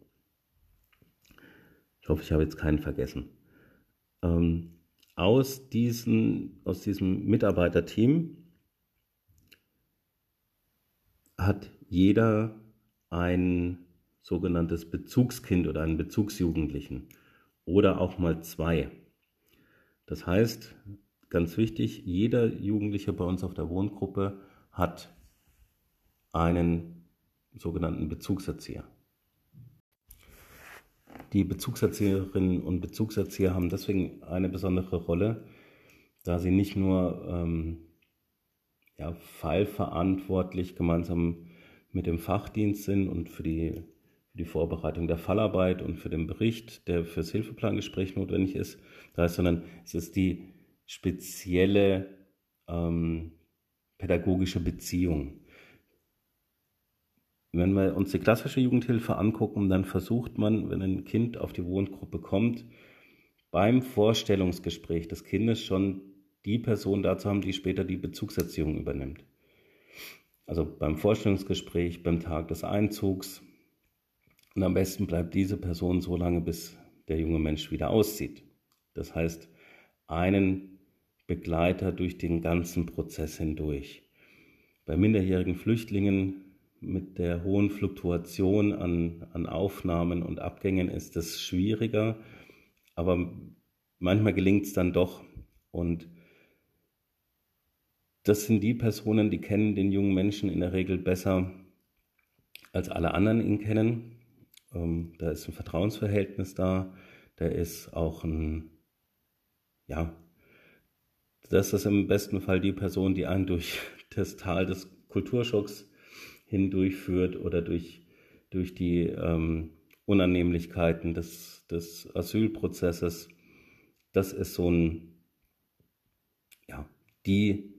Ich hoffe, ich habe jetzt keinen vergessen. Ähm, aus, diesen, aus diesem Mitarbeiterteam hat jeder ein sogenanntes Bezugskind oder einen Bezugsjugendlichen oder auch mal zwei. Das heißt, ganz wichtig, jeder Jugendliche bei uns auf der Wohngruppe hat einen sogenannten Bezugserzieher. Die Bezugserzieherinnen und Bezugserzieher haben deswegen eine besondere Rolle, da sie nicht nur ähm, ja, fallverantwortlich gemeinsam mit dem Fachdienst sind und für die, für die Vorbereitung der Fallarbeit und für den Bericht, der fürs Hilfeplangespräch notwendig ist, da ist, sondern es ist die spezielle ähm, pädagogische Beziehung. Wenn wir uns die klassische Jugendhilfe angucken, dann versucht man, wenn ein Kind auf die Wohngruppe kommt, beim Vorstellungsgespräch des Kindes schon die Person dazu haben, die später die Bezugserziehung übernimmt. Also beim Vorstellungsgespräch, beim Tag des Einzugs. Und am besten bleibt diese Person so lange, bis der junge Mensch wieder auszieht. Das heißt, einen Begleiter durch den ganzen Prozess hindurch. Bei minderjährigen Flüchtlingen mit der hohen Fluktuation an, an Aufnahmen und Abgängen ist das schwieriger, aber manchmal gelingt es dann doch. Und das sind die Personen, die kennen den jungen Menschen in der Regel besser, als alle anderen ihn kennen. Ähm, da ist ein Vertrauensverhältnis da, da ist auch ein, ja, das ist im besten Fall die Person, die einen durch das Tal des Kulturschocks hindurchführt oder durch, durch die ähm, Unannehmlichkeiten des, des Asylprozesses. Das ist so ein, ja, die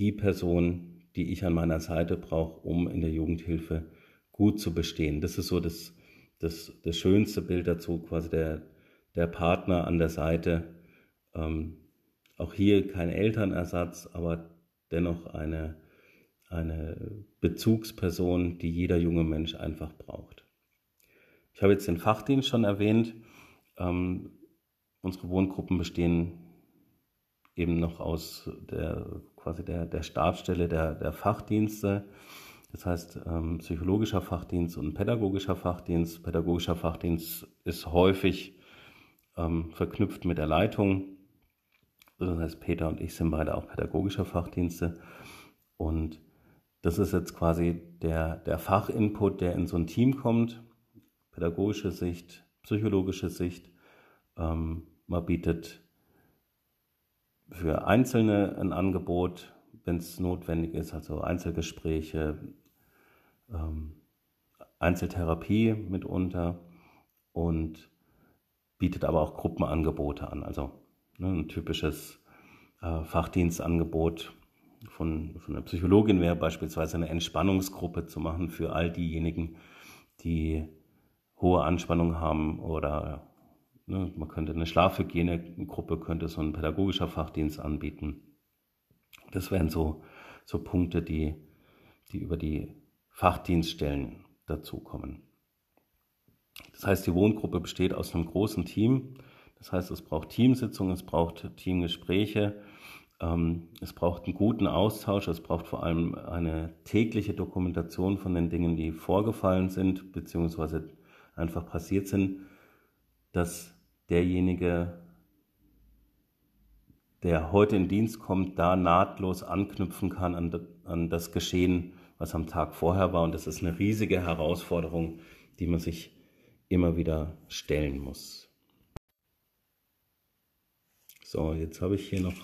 die Person, die ich an meiner Seite brauche, um in der Jugendhilfe gut zu bestehen. Das ist so das, das, das schönste Bild dazu, quasi der, der Partner an der Seite. Ähm, auch hier kein Elternersatz, aber dennoch eine, eine Bezugsperson, die jeder junge Mensch einfach braucht. Ich habe jetzt den Fachdienst schon erwähnt. Ähm, unsere Wohngruppen bestehen eben noch aus der quasi der, der Stabsstelle der, der Fachdienste. Das heißt, ähm, psychologischer Fachdienst und pädagogischer Fachdienst. Pädagogischer Fachdienst ist häufig ähm, verknüpft mit der Leitung. Das heißt, Peter und ich sind beide auch pädagogischer Fachdienste. Und das ist jetzt quasi der, der Fachinput, der in so ein Team kommt. Pädagogische Sicht, psychologische Sicht. Ähm, man bietet für Einzelne ein Angebot, wenn es notwendig ist, also Einzelgespräche, ähm, Einzeltherapie mitunter und bietet aber auch Gruppenangebote an. Also ne, ein typisches äh, Fachdienstangebot von, von einer Psychologin wäre beispielsweise eine Entspannungsgruppe zu machen für all diejenigen, die hohe Anspannung haben oder ne, man könnte eine Schlafhygienegruppe, könnte so ein pädagogischer Fachdienst anbieten. Das wären so, so Punkte, die, die über die Fachdienststellen dazukommen. Das heißt, die Wohngruppe besteht aus einem großen Team. Das heißt, es braucht Teamsitzungen, es braucht Teamgespräche, es braucht einen guten Austausch, es braucht vor allem eine tägliche Dokumentation von den Dingen, die vorgefallen sind, beziehungsweise einfach passiert sind, dass derjenige, der heute in Dienst kommt, da nahtlos anknüpfen kann an, an das Geschehen, was am Tag vorher war. Und das ist eine riesige Herausforderung, die man sich immer wieder stellen muss. So, jetzt habe ich hier noch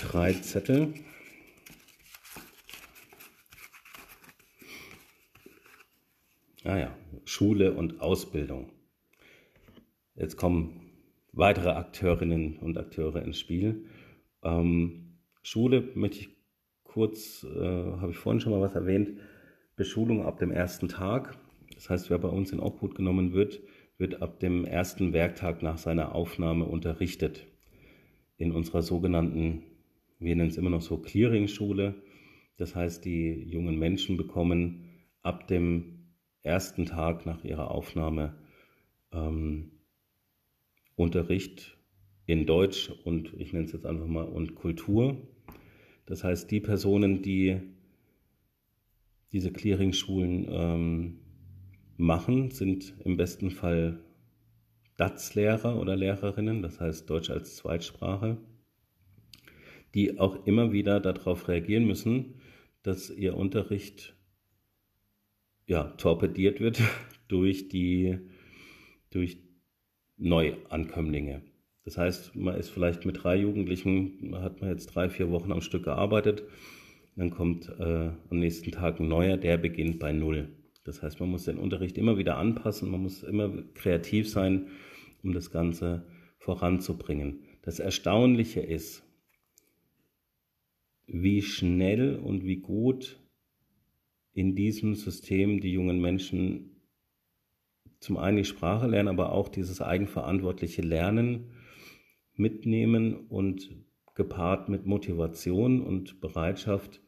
drei Zettel. Ah ja, Schule und Ausbildung. Jetzt kommen weitere Akteurinnen und Akteure ins Spiel. Ähm, Schule möchte ich kurz, äh, habe ich vorhin schon mal was erwähnt, Beschulung ab dem ersten Tag. Das heißt, wer bei uns in Obhut genommen wird, wird ab dem ersten Werktag nach seiner Aufnahme unterrichtet. In unserer sogenannten, wir nennen es immer noch so Clearing-Schule. Das heißt, die jungen Menschen bekommen ab dem ersten Tag nach ihrer Aufnahme ähm, Unterricht in Deutsch und ich nenne es jetzt einfach mal und Kultur. Das heißt, die Personen, die diese Clearing-Schulen ähm, machen, sind im besten Fall DATS-Lehrer oder Lehrerinnen, das heißt Deutsch als Zweitsprache, die auch immer wieder darauf reagieren müssen, dass ihr Unterricht ja, torpediert wird durch die durch Neuankömmlinge. Das heißt, man ist vielleicht mit drei Jugendlichen, hat man jetzt drei, vier Wochen am Stück gearbeitet, dann kommt äh, am nächsten Tag ein neuer, der beginnt bei Null. Das heißt, man muss den Unterricht immer wieder anpassen, man muss immer kreativ sein, um das Ganze voranzubringen. Das Erstaunliche ist, wie schnell und wie gut in diesem System die jungen Menschen zum einen die Sprache lernen, aber auch dieses eigenverantwortliche Lernen mitnehmen und gepaart mit Motivation und Bereitschaft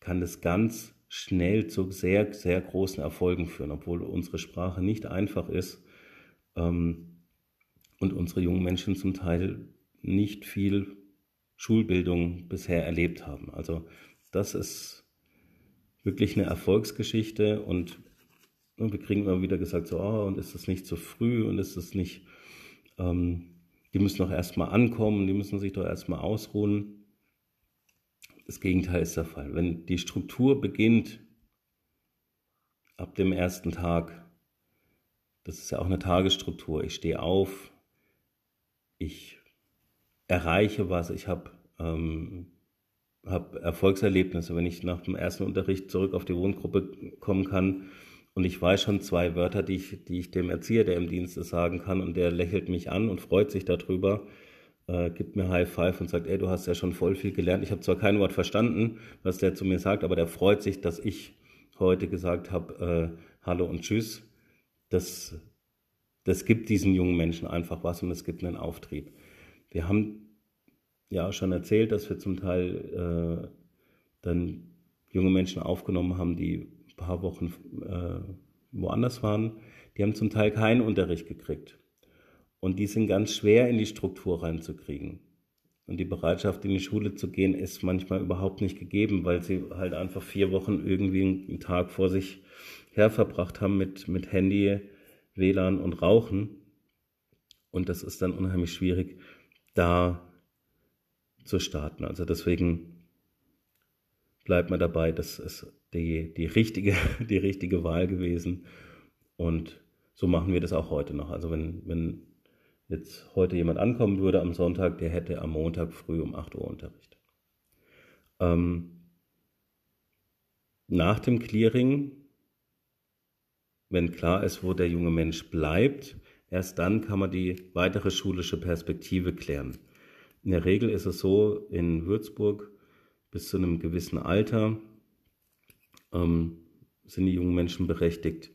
kann das ganz schnell zu sehr, sehr großen Erfolgen führen, obwohl unsere Sprache nicht einfach ist ähm, und unsere jungen Menschen zum Teil nicht viel Schulbildung bisher erlebt haben. Also das ist wirklich eine Erfolgsgeschichte und und wir kriegen immer wieder gesagt, so, oh, und ist das nicht zu früh und ist das nicht, ähm, die müssen doch erstmal ankommen, die müssen sich doch erstmal ausruhen. Das Gegenteil ist der Fall. Wenn die Struktur beginnt ab dem ersten Tag, das ist ja auch eine Tagesstruktur, ich stehe auf, ich erreiche was, ich habe ähm, hab Erfolgserlebnisse, wenn ich nach dem ersten Unterricht zurück auf die Wohngruppe kommen kann, und ich weiß schon zwei Wörter, die ich, die ich dem Erzieher, der im Dienst ist, sagen kann. Und der lächelt mich an und freut sich darüber, äh, gibt mir High Five und sagt, ey, du hast ja schon voll viel gelernt. Ich habe zwar kein Wort verstanden, was der zu mir sagt, aber der freut sich, dass ich heute gesagt habe, äh, Hallo und Tschüss. Das, das gibt diesen jungen Menschen einfach was und es gibt einen Auftrieb. Wir haben ja schon erzählt, dass wir zum Teil äh, dann junge Menschen aufgenommen haben, die paar Wochen äh, woanders waren, die haben zum Teil keinen Unterricht gekriegt. Und die sind ganz schwer in die Struktur reinzukriegen. Und die Bereitschaft, in die Schule zu gehen, ist manchmal überhaupt nicht gegeben, weil sie halt einfach vier Wochen irgendwie einen Tag vor sich her verbracht haben mit, mit Handy, WLAN und Rauchen. Und das ist dann unheimlich schwierig, da zu starten. Also deswegen bleibt man dabei, dass es die, die, richtige, die richtige Wahl gewesen. Und so machen wir das auch heute noch. Also wenn, wenn jetzt heute jemand ankommen würde am Sonntag, der hätte am Montag früh um 8 Uhr Unterricht. Ähm, nach dem Clearing, wenn klar ist, wo der junge Mensch bleibt, erst dann kann man die weitere schulische Perspektive klären. In der Regel ist es so in Würzburg bis zu einem gewissen Alter ähm, sind die jungen Menschen berechtigt,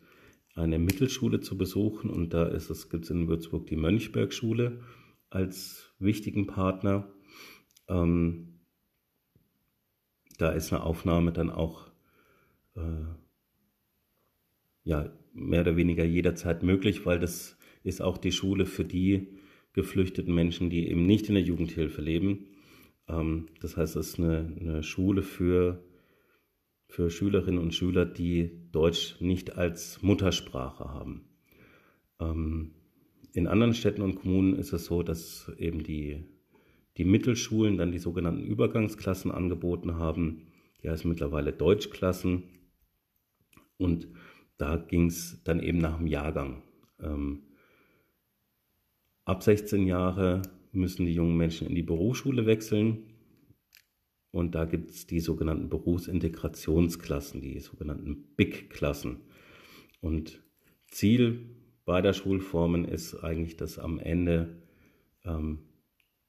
eine Mittelschule zu besuchen. Und da ist es, gibt es in Würzburg die Mönchbergschule als wichtigen Partner. Ähm, da ist eine Aufnahme dann auch äh, ja, mehr oder weniger jederzeit möglich, weil das ist auch die Schule für die geflüchteten Menschen, die eben nicht in der Jugendhilfe leben. Ähm, das heißt, es ist eine, eine Schule für für Schülerinnen und Schüler, die Deutsch nicht als Muttersprache haben. Ähm, in anderen Städten und Kommunen ist es so, dass eben die, die Mittelschulen dann die sogenannten Übergangsklassen angeboten haben. Die heißen mittlerweile Deutschklassen. Und da ging es dann eben nach dem Jahrgang. Ähm, ab 16 Jahre müssen die jungen Menschen in die Berufsschule wechseln. Und da gibt es die sogenannten Berufsintegrationsklassen, die sogenannten BIG-Klassen. Und Ziel beider Schulformen ist eigentlich, dass am Ende ähm,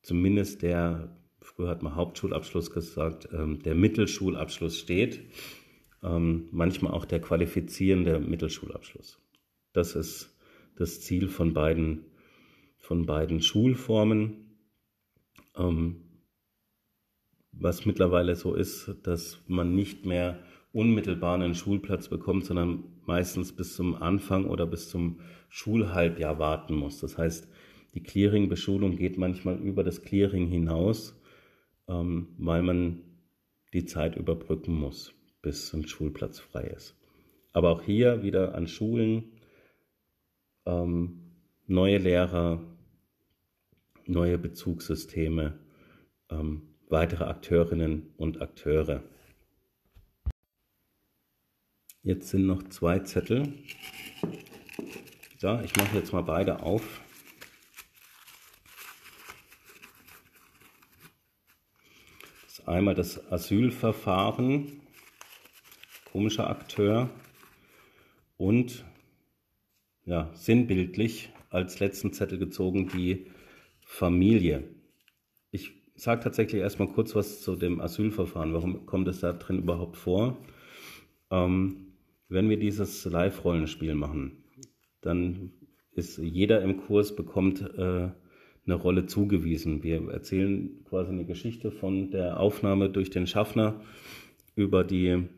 zumindest der, früher hat man Hauptschulabschluss gesagt, ähm, der Mittelschulabschluss steht. Ähm, manchmal auch der qualifizierende Mittelschulabschluss. Das ist das Ziel von beiden, von beiden Schulformen. Ähm, was mittlerweile so ist, dass man nicht mehr unmittelbar einen Schulplatz bekommt, sondern meistens bis zum Anfang oder bis zum Schulhalbjahr warten muss. Das heißt, die Clearing-Beschulung geht manchmal über das Clearing hinaus, ähm, weil man die Zeit überbrücken muss, bis ein Schulplatz frei ist. Aber auch hier wieder an Schulen ähm, neue Lehrer, neue Bezugssysteme. Ähm, weitere Akteurinnen und Akteure. Jetzt sind noch zwei Zettel. So, ich mache jetzt mal beide auf. Das ist einmal das Asylverfahren, komischer Akteur und ja, sinnbildlich als letzten Zettel gezogen die Familie. Ich sage tatsächlich erstmal kurz was zu dem Asylverfahren. Warum kommt es da drin überhaupt vor? Ähm, wenn wir dieses Live-Rollenspiel machen, dann ist jeder im Kurs bekommt äh, eine Rolle zugewiesen. Wir erzählen quasi eine Geschichte von der Aufnahme durch den Schaffner über die,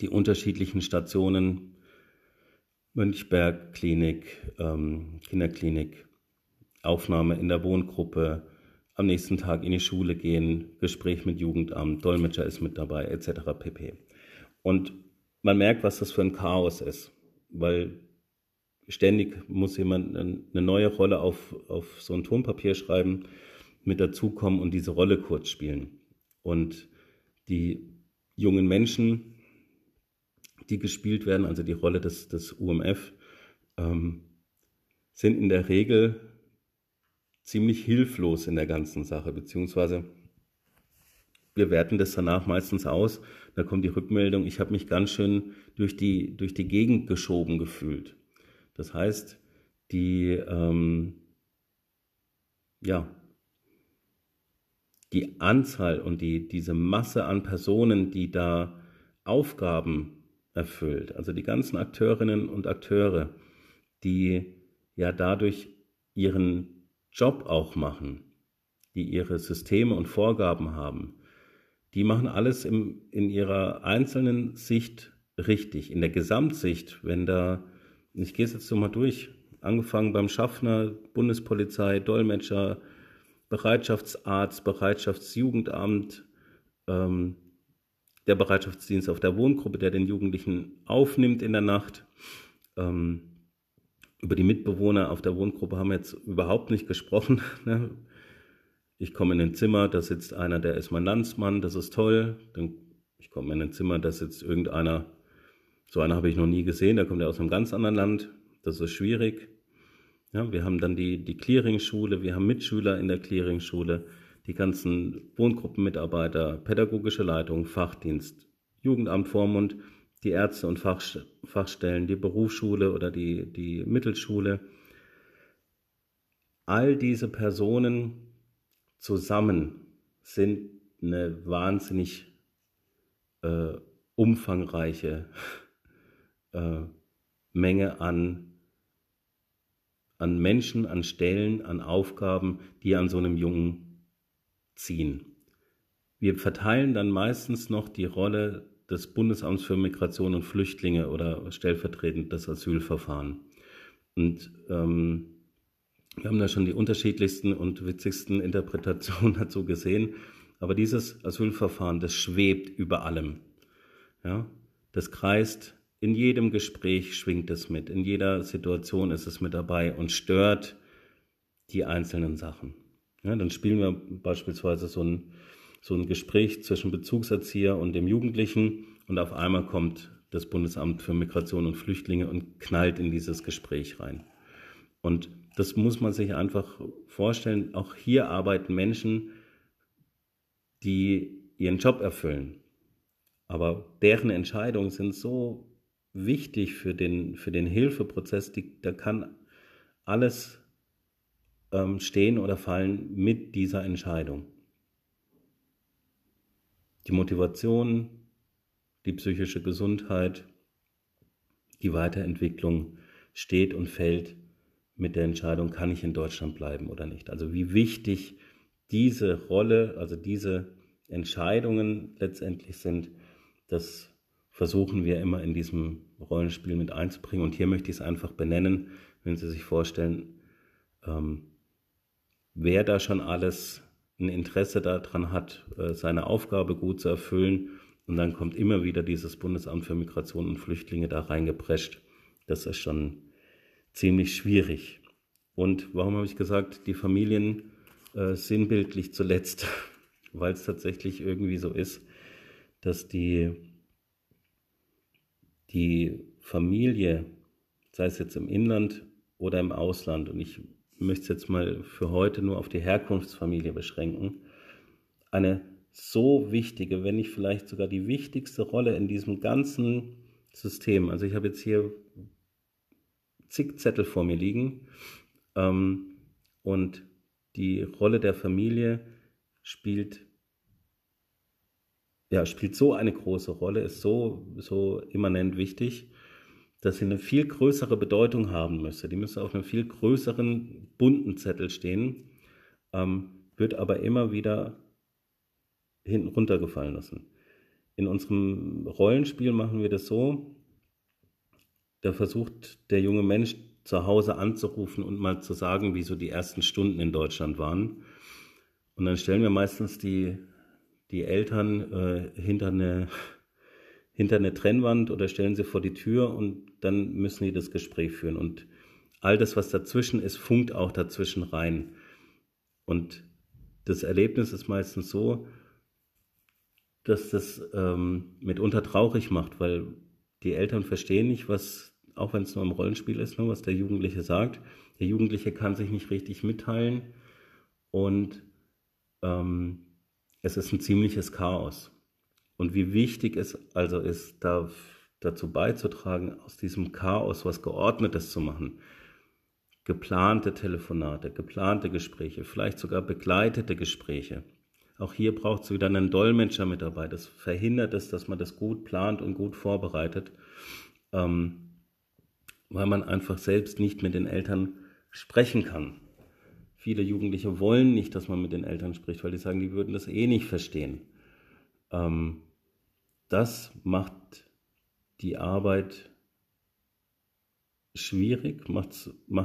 die unterschiedlichen Stationen Mönchberg Klinik, ähm, Kinderklinik, Aufnahme in der Wohngruppe, am nächsten Tag in die Schule gehen, Gespräch mit Jugendamt, Dolmetscher ist mit dabei, etc. pp. Und man merkt, was das für ein Chaos ist, weil ständig muss jemand eine neue Rolle auf, auf so ein Tonpapier schreiben, mit dazukommen und diese Rolle kurz spielen. Und die jungen Menschen, die gespielt werden, also die Rolle des, des UMF, ähm, sind in der Regel ziemlich hilflos in der ganzen Sache, beziehungsweise wir werten das danach meistens aus. Da kommt die Rückmeldung, ich habe mich ganz schön durch die, durch die Gegend geschoben gefühlt. Das heißt, die, ähm, ja, die Anzahl und die, diese Masse an Personen, die da Aufgaben erfüllt, also die ganzen Akteurinnen und Akteure, die ja dadurch ihren Job auch machen, die ihre Systeme und Vorgaben haben, die machen alles im, in ihrer einzelnen Sicht richtig. In der Gesamtsicht, wenn da, ich gehe es jetzt so mal durch, angefangen beim Schaffner, Bundespolizei, Dolmetscher, Bereitschaftsarzt, Bereitschaftsjugendamt, ähm, der Bereitschaftsdienst auf der Wohngruppe, der den Jugendlichen aufnimmt in der Nacht, ähm, über die Mitbewohner auf der Wohngruppe haben wir jetzt überhaupt nicht gesprochen. Ne? Ich komme in ein Zimmer, da sitzt einer, der ist mein Landsmann, das ist toll. Dann, ich komme in ein Zimmer, da sitzt irgendeiner, so einer habe ich noch nie gesehen, der kommt ja aus einem ganz anderen Land, das ist schwierig. Ja, wir haben dann die, die Clearingschule, wir haben Mitschüler in der Clearingschule, die ganzen Wohngruppenmitarbeiter, pädagogische Leitung, Fachdienst, Jugendamt Vormund, die Ärzte und Fach, Fachstellen, die Berufsschule oder die, die Mittelschule. All diese Personen zusammen sind eine wahnsinnig äh, umfangreiche äh, Menge an, an Menschen, an Stellen, an Aufgaben, die an so einem Jungen ziehen. Wir verteilen dann meistens noch die Rolle des Bundesamts für Migration und Flüchtlinge oder stellvertretend das Asylverfahren. Und ähm, wir haben da schon die unterschiedlichsten und witzigsten Interpretationen dazu gesehen. Aber dieses Asylverfahren, das schwebt über allem. Ja, das kreist in jedem Gespräch schwingt es mit, in jeder Situation ist es mit dabei und stört die einzelnen Sachen. Ja, dann spielen wir beispielsweise so ein, so ein Gespräch zwischen Bezugserzieher und dem Jugendlichen und auf einmal kommt das Bundesamt für Migration und Flüchtlinge und knallt in dieses Gespräch rein. Und das muss man sich einfach vorstellen. Auch hier arbeiten Menschen, die ihren Job erfüllen. Aber deren Entscheidungen sind so wichtig für den, für den Hilfeprozess, die, da kann alles ähm, stehen oder fallen mit dieser Entscheidung. Die Motivation, die psychische Gesundheit, die Weiterentwicklung steht und fällt mit der Entscheidung, kann ich in Deutschland bleiben oder nicht. Also wie wichtig diese Rolle, also diese Entscheidungen letztendlich sind, das versuchen wir immer in diesem Rollenspiel mit einzubringen. Und hier möchte ich es einfach benennen, wenn Sie sich vorstellen, ähm, wer da schon alles ein Interesse daran hat, äh, seine Aufgabe gut zu erfüllen. Und dann kommt immer wieder dieses Bundesamt für Migration und Flüchtlinge da reingeprescht. Das ist schon ziemlich schwierig. Und warum habe ich gesagt, die Familien äh, sinnbildlich zuletzt? Weil es tatsächlich irgendwie so ist, dass die die Familie, sei es jetzt im Inland oder im Ausland, und ich möchte es jetzt mal für heute nur auf die Herkunftsfamilie beschränken, eine so wichtige, wenn nicht vielleicht sogar die wichtigste Rolle in diesem ganzen System. Also ich habe jetzt hier zig Zettel vor mir liegen ähm, und die Rolle der Familie spielt ja, spielt so eine große Rolle, ist so, so immanent wichtig, dass sie eine viel größere Bedeutung haben müsste. Die müsste auf einem viel größeren bunten Zettel stehen, ähm, wird aber immer wieder hinten runtergefallen lassen. In unserem Rollenspiel machen wir das so, da versucht der junge Mensch zu Hause anzurufen und mal zu sagen, wie so die ersten Stunden in Deutschland waren. Und dann stellen wir meistens die die Eltern äh, hinter, eine, hinter eine Trennwand oder stellen sie vor die Tür und dann müssen die das Gespräch führen. Und all das, was dazwischen ist, funkt auch dazwischen rein. Und das Erlebnis ist meistens so, dass das ähm, mitunter traurig macht, weil die Eltern verstehen nicht, was, auch wenn es nur im Rollenspiel ist, ne, was der Jugendliche sagt. Der Jugendliche kann sich nicht richtig mitteilen und ähm, es ist ein ziemliches Chaos. Und wie wichtig es also ist, da, dazu beizutragen, aus diesem Chaos was Geordnetes zu machen. Geplante Telefonate, geplante Gespräche, vielleicht sogar begleitete Gespräche. Auch hier braucht es wieder einen Dolmetscher mit dabei. Das verhindert es, dass man das gut plant und gut vorbereitet, ähm, weil man einfach selbst nicht mit den Eltern sprechen kann. Viele Jugendliche wollen nicht, dass man mit den Eltern spricht, weil die sagen, die würden das eh nicht verstehen. Ähm, das macht die Arbeit schwierig, macht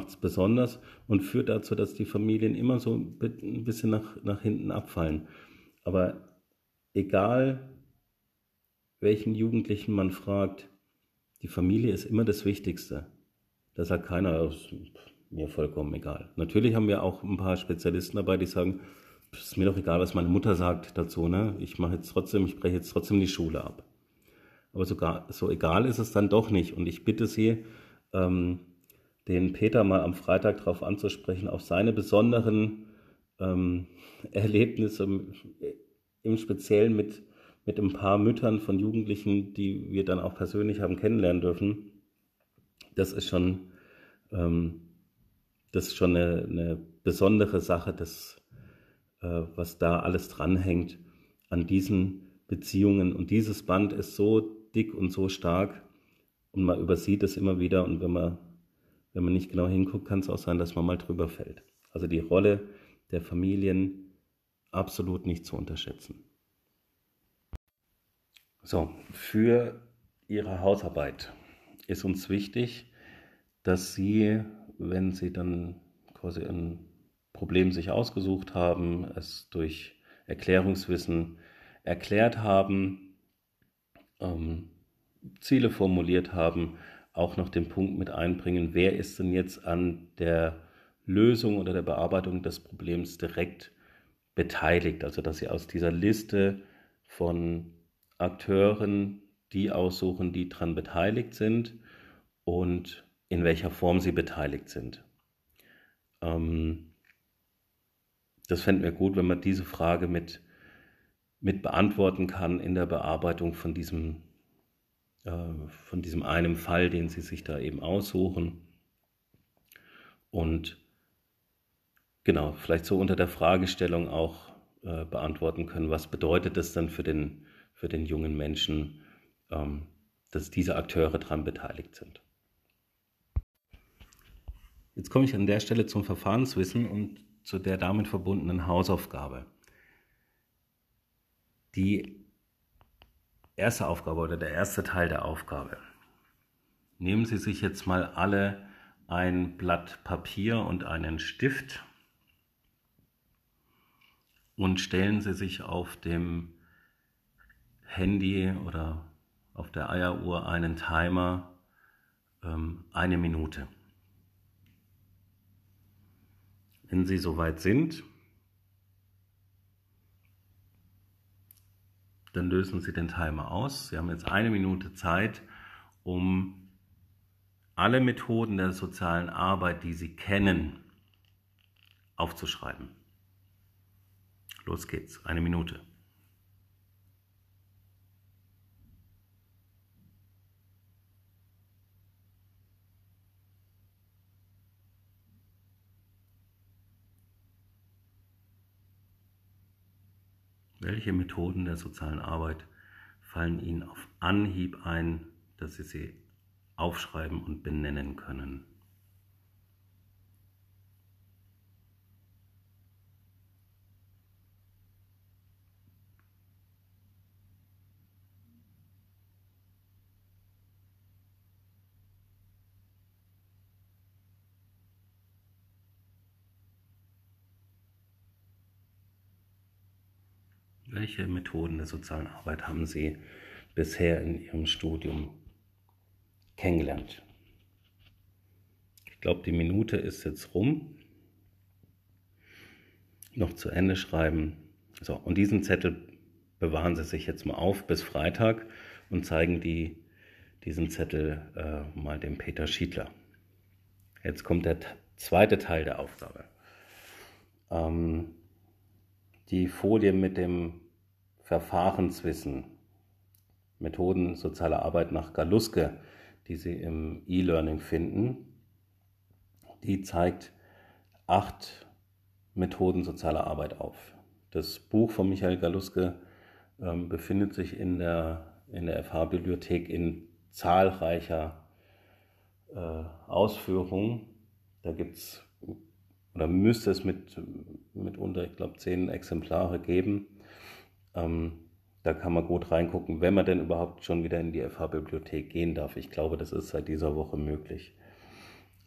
es besonders und führt dazu, dass die Familien immer so ein bisschen nach, nach hinten abfallen. Aber egal, welchen Jugendlichen man fragt, die Familie ist immer das Wichtigste. Da sagt keiner, mir vollkommen egal. Natürlich haben wir auch ein paar Spezialisten dabei, die sagen, es ist mir doch egal, was meine Mutter sagt dazu, ne? Ich mache jetzt trotzdem, ich breche jetzt trotzdem die Schule ab. Aber sogar so egal ist es dann doch nicht. Und ich bitte Sie, ähm, den Peter mal am Freitag darauf anzusprechen, auf seine besonderen ähm, Erlebnisse, im Speziellen mit, mit ein paar Müttern von Jugendlichen, die wir dann auch persönlich haben kennenlernen dürfen. Das ist schon, ähm, das ist schon eine, eine besondere Sache, das, äh, was da alles dranhängt an diesen Beziehungen. Und dieses Band ist so dick und so stark und man übersieht es immer wieder. Und wenn man, wenn man nicht genau hinguckt, kann es auch sein, dass man mal drüber fällt. Also die Rolle der Familien absolut nicht zu unterschätzen. So, für Ihre Hausarbeit ist uns wichtig, dass Sie, wenn Sie dann quasi ein Problem sich ausgesucht haben, es durch Erklärungswissen erklärt haben, ähm, Ziele formuliert haben, auch noch den Punkt mit einbringen, wer ist denn jetzt an der Lösung oder der Bearbeitung des Problems direkt beteiligt. Also dass Sie aus dieser Liste von Akteuren die aussuchen, die daran beteiligt sind und in welcher Form sie beteiligt sind. Ähm, das fänden wir gut, wenn man diese Frage mit mit beantworten kann in der Bearbeitung von diesem, äh, von diesem einen Fall, den Sie sich da eben aussuchen. Und genau, vielleicht so unter der Fragestellung auch äh, beantworten können, was bedeutet es dann für den, für den jungen Menschen, ähm, dass diese Akteure daran beteiligt sind. Jetzt komme ich an der Stelle zum Verfahrenswissen und zu der damit verbundenen Hausaufgabe. Die erste Aufgabe oder der erste Teil der Aufgabe. Nehmen Sie sich jetzt mal alle ein Blatt Papier und einen Stift und stellen Sie sich auf dem Handy oder auf der Eieruhr einen Timer ähm, eine Minute. Wenn Sie soweit sind, dann lösen Sie den Timer aus. Sie haben jetzt eine Minute Zeit, um alle Methoden der sozialen Arbeit, die Sie kennen, aufzuschreiben. Los geht's, eine Minute. Welche Methoden der sozialen Arbeit fallen Ihnen auf Anhieb ein, dass Sie sie aufschreiben und benennen können? Welche Methoden der sozialen Arbeit haben Sie bisher in Ihrem Studium kennengelernt? Ich glaube, die Minute ist jetzt rum. Noch zu Ende schreiben. So, und diesen Zettel bewahren Sie sich jetzt mal auf bis Freitag und zeigen die, diesen Zettel äh, mal dem Peter Schiedler. Jetzt kommt der zweite Teil der Aufgabe. Ähm, die Folie mit dem Verfahrenswissen, Methoden sozialer Arbeit nach Galuske, die Sie im E-Learning finden, die zeigt acht Methoden sozialer Arbeit auf. Das Buch von Michael Galuske ähm, befindet sich in der, in der FH-Bibliothek in zahlreicher äh, Ausführung. Da gibt es oder müsste es mit, mitunter, ich glaube, zehn Exemplare geben. Ähm, da kann man gut reingucken, wenn man denn überhaupt schon wieder in die FH-Bibliothek gehen darf. Ich glaube, das ist seit dieser Woche möglich.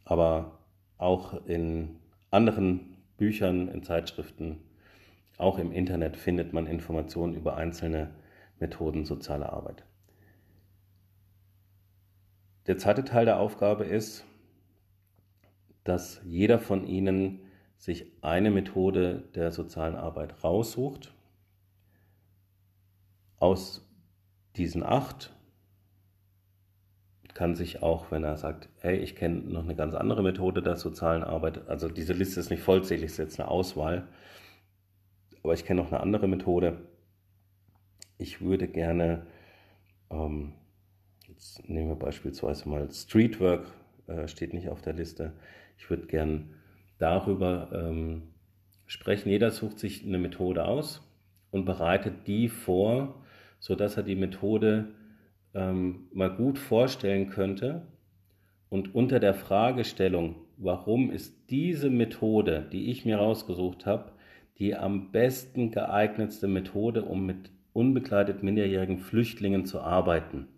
Aber auch in anderen Büchern, in Zeitschriften, auch im Internet findet man Informationen über einzelne Methoden sozialer Arbeit. Der zweite Teil der Aufgabe ist, dass jeder von Ihnen sich eine Methode der sozialen Arbeit raussucht. Aus diesen acht kann sich auch, wenn er sagt, hey, ich kenne noch eine ganz andere Methode der sozialen Arbeit, also diese Liste ist nicht vollzählig, es ist jetzt eine Auswahl, aber ich kenne noch eine andere Methode. Ich würde gerne, ähm, jetzt nehmen wir beispielsweise mal Streetwork, äh, steht nicht auf der Liste. Ich würde gern darüber ähm, sprechen. Jeder sucht sich eine Methode aus und bereitet die vor, sodass er die Methode ähm, mal gut vorstellen könnte und unter der Fragestellung, warum ist diese Methode, die ich mir rausgesucht habe, die am besten geeignetste Methode, um mit unbegleitet minderjährigen Flüchtlingen zu arbeiten.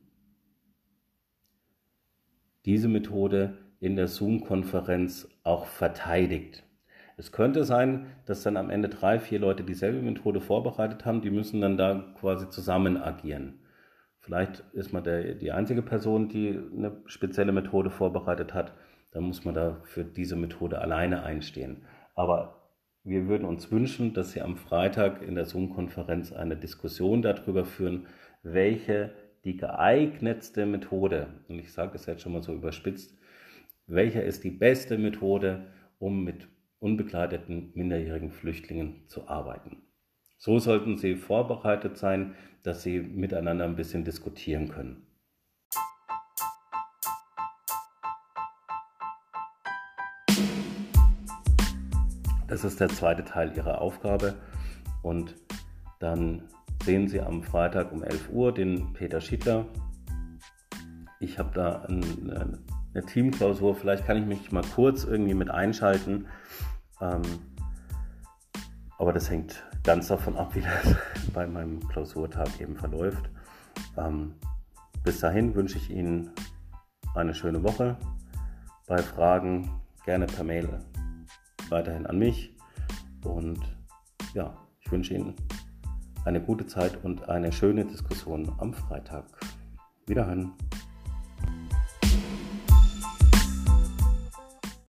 Diese Methode in der Zoom-Konferenz auch verteidigt. Es könnte sein, dass dann am Ende drei, vier Leute dieselbe Methode vorbereitet haben, die müssen dann da quasi zusammen agieren. Vielleicht ist man der, die einzige Person, die eine spezielle Methode vorbereitet hat, dann muss man da für diese Methode alleine einstehen. Aber wir würden uns wünschen, dass Sie am Freitag in der Zoom-Konferenz eine Diskussion darüber führen, welche die geeignetste Methode, und ich sage es jetzt schon mal so überspitzt, welcher ist die beste Methode, um mit unbegleiteten minderjährigen Flüchtlingen zu arbeiten. So sollten Sie vorbereitet sein, dass Sie miteinander ein bisschen diskutieren können. Das ist der zweite Teil Ihrer Aufgabe. Und dann sehen Sie am Freitag um 11 Uhr den Peter Schiedler. Ich habe da eine, eine Teamklausur. Vielleicht kann ich mich mal kurz irgendwie mit einschalten. Ähm, aber das hängt ganz davon ab, wie das bei meinem Klausurtag eben verläuft. Ähm, bis dahin wünsche ich Ihnen eine schöne Woche. Bei Fragen gerne per Mail weiterhin an mich. Und ja, ich wünsche Ihnen eine gute Zeit und eine schöne Diskussion am Freitag. Wiederhören.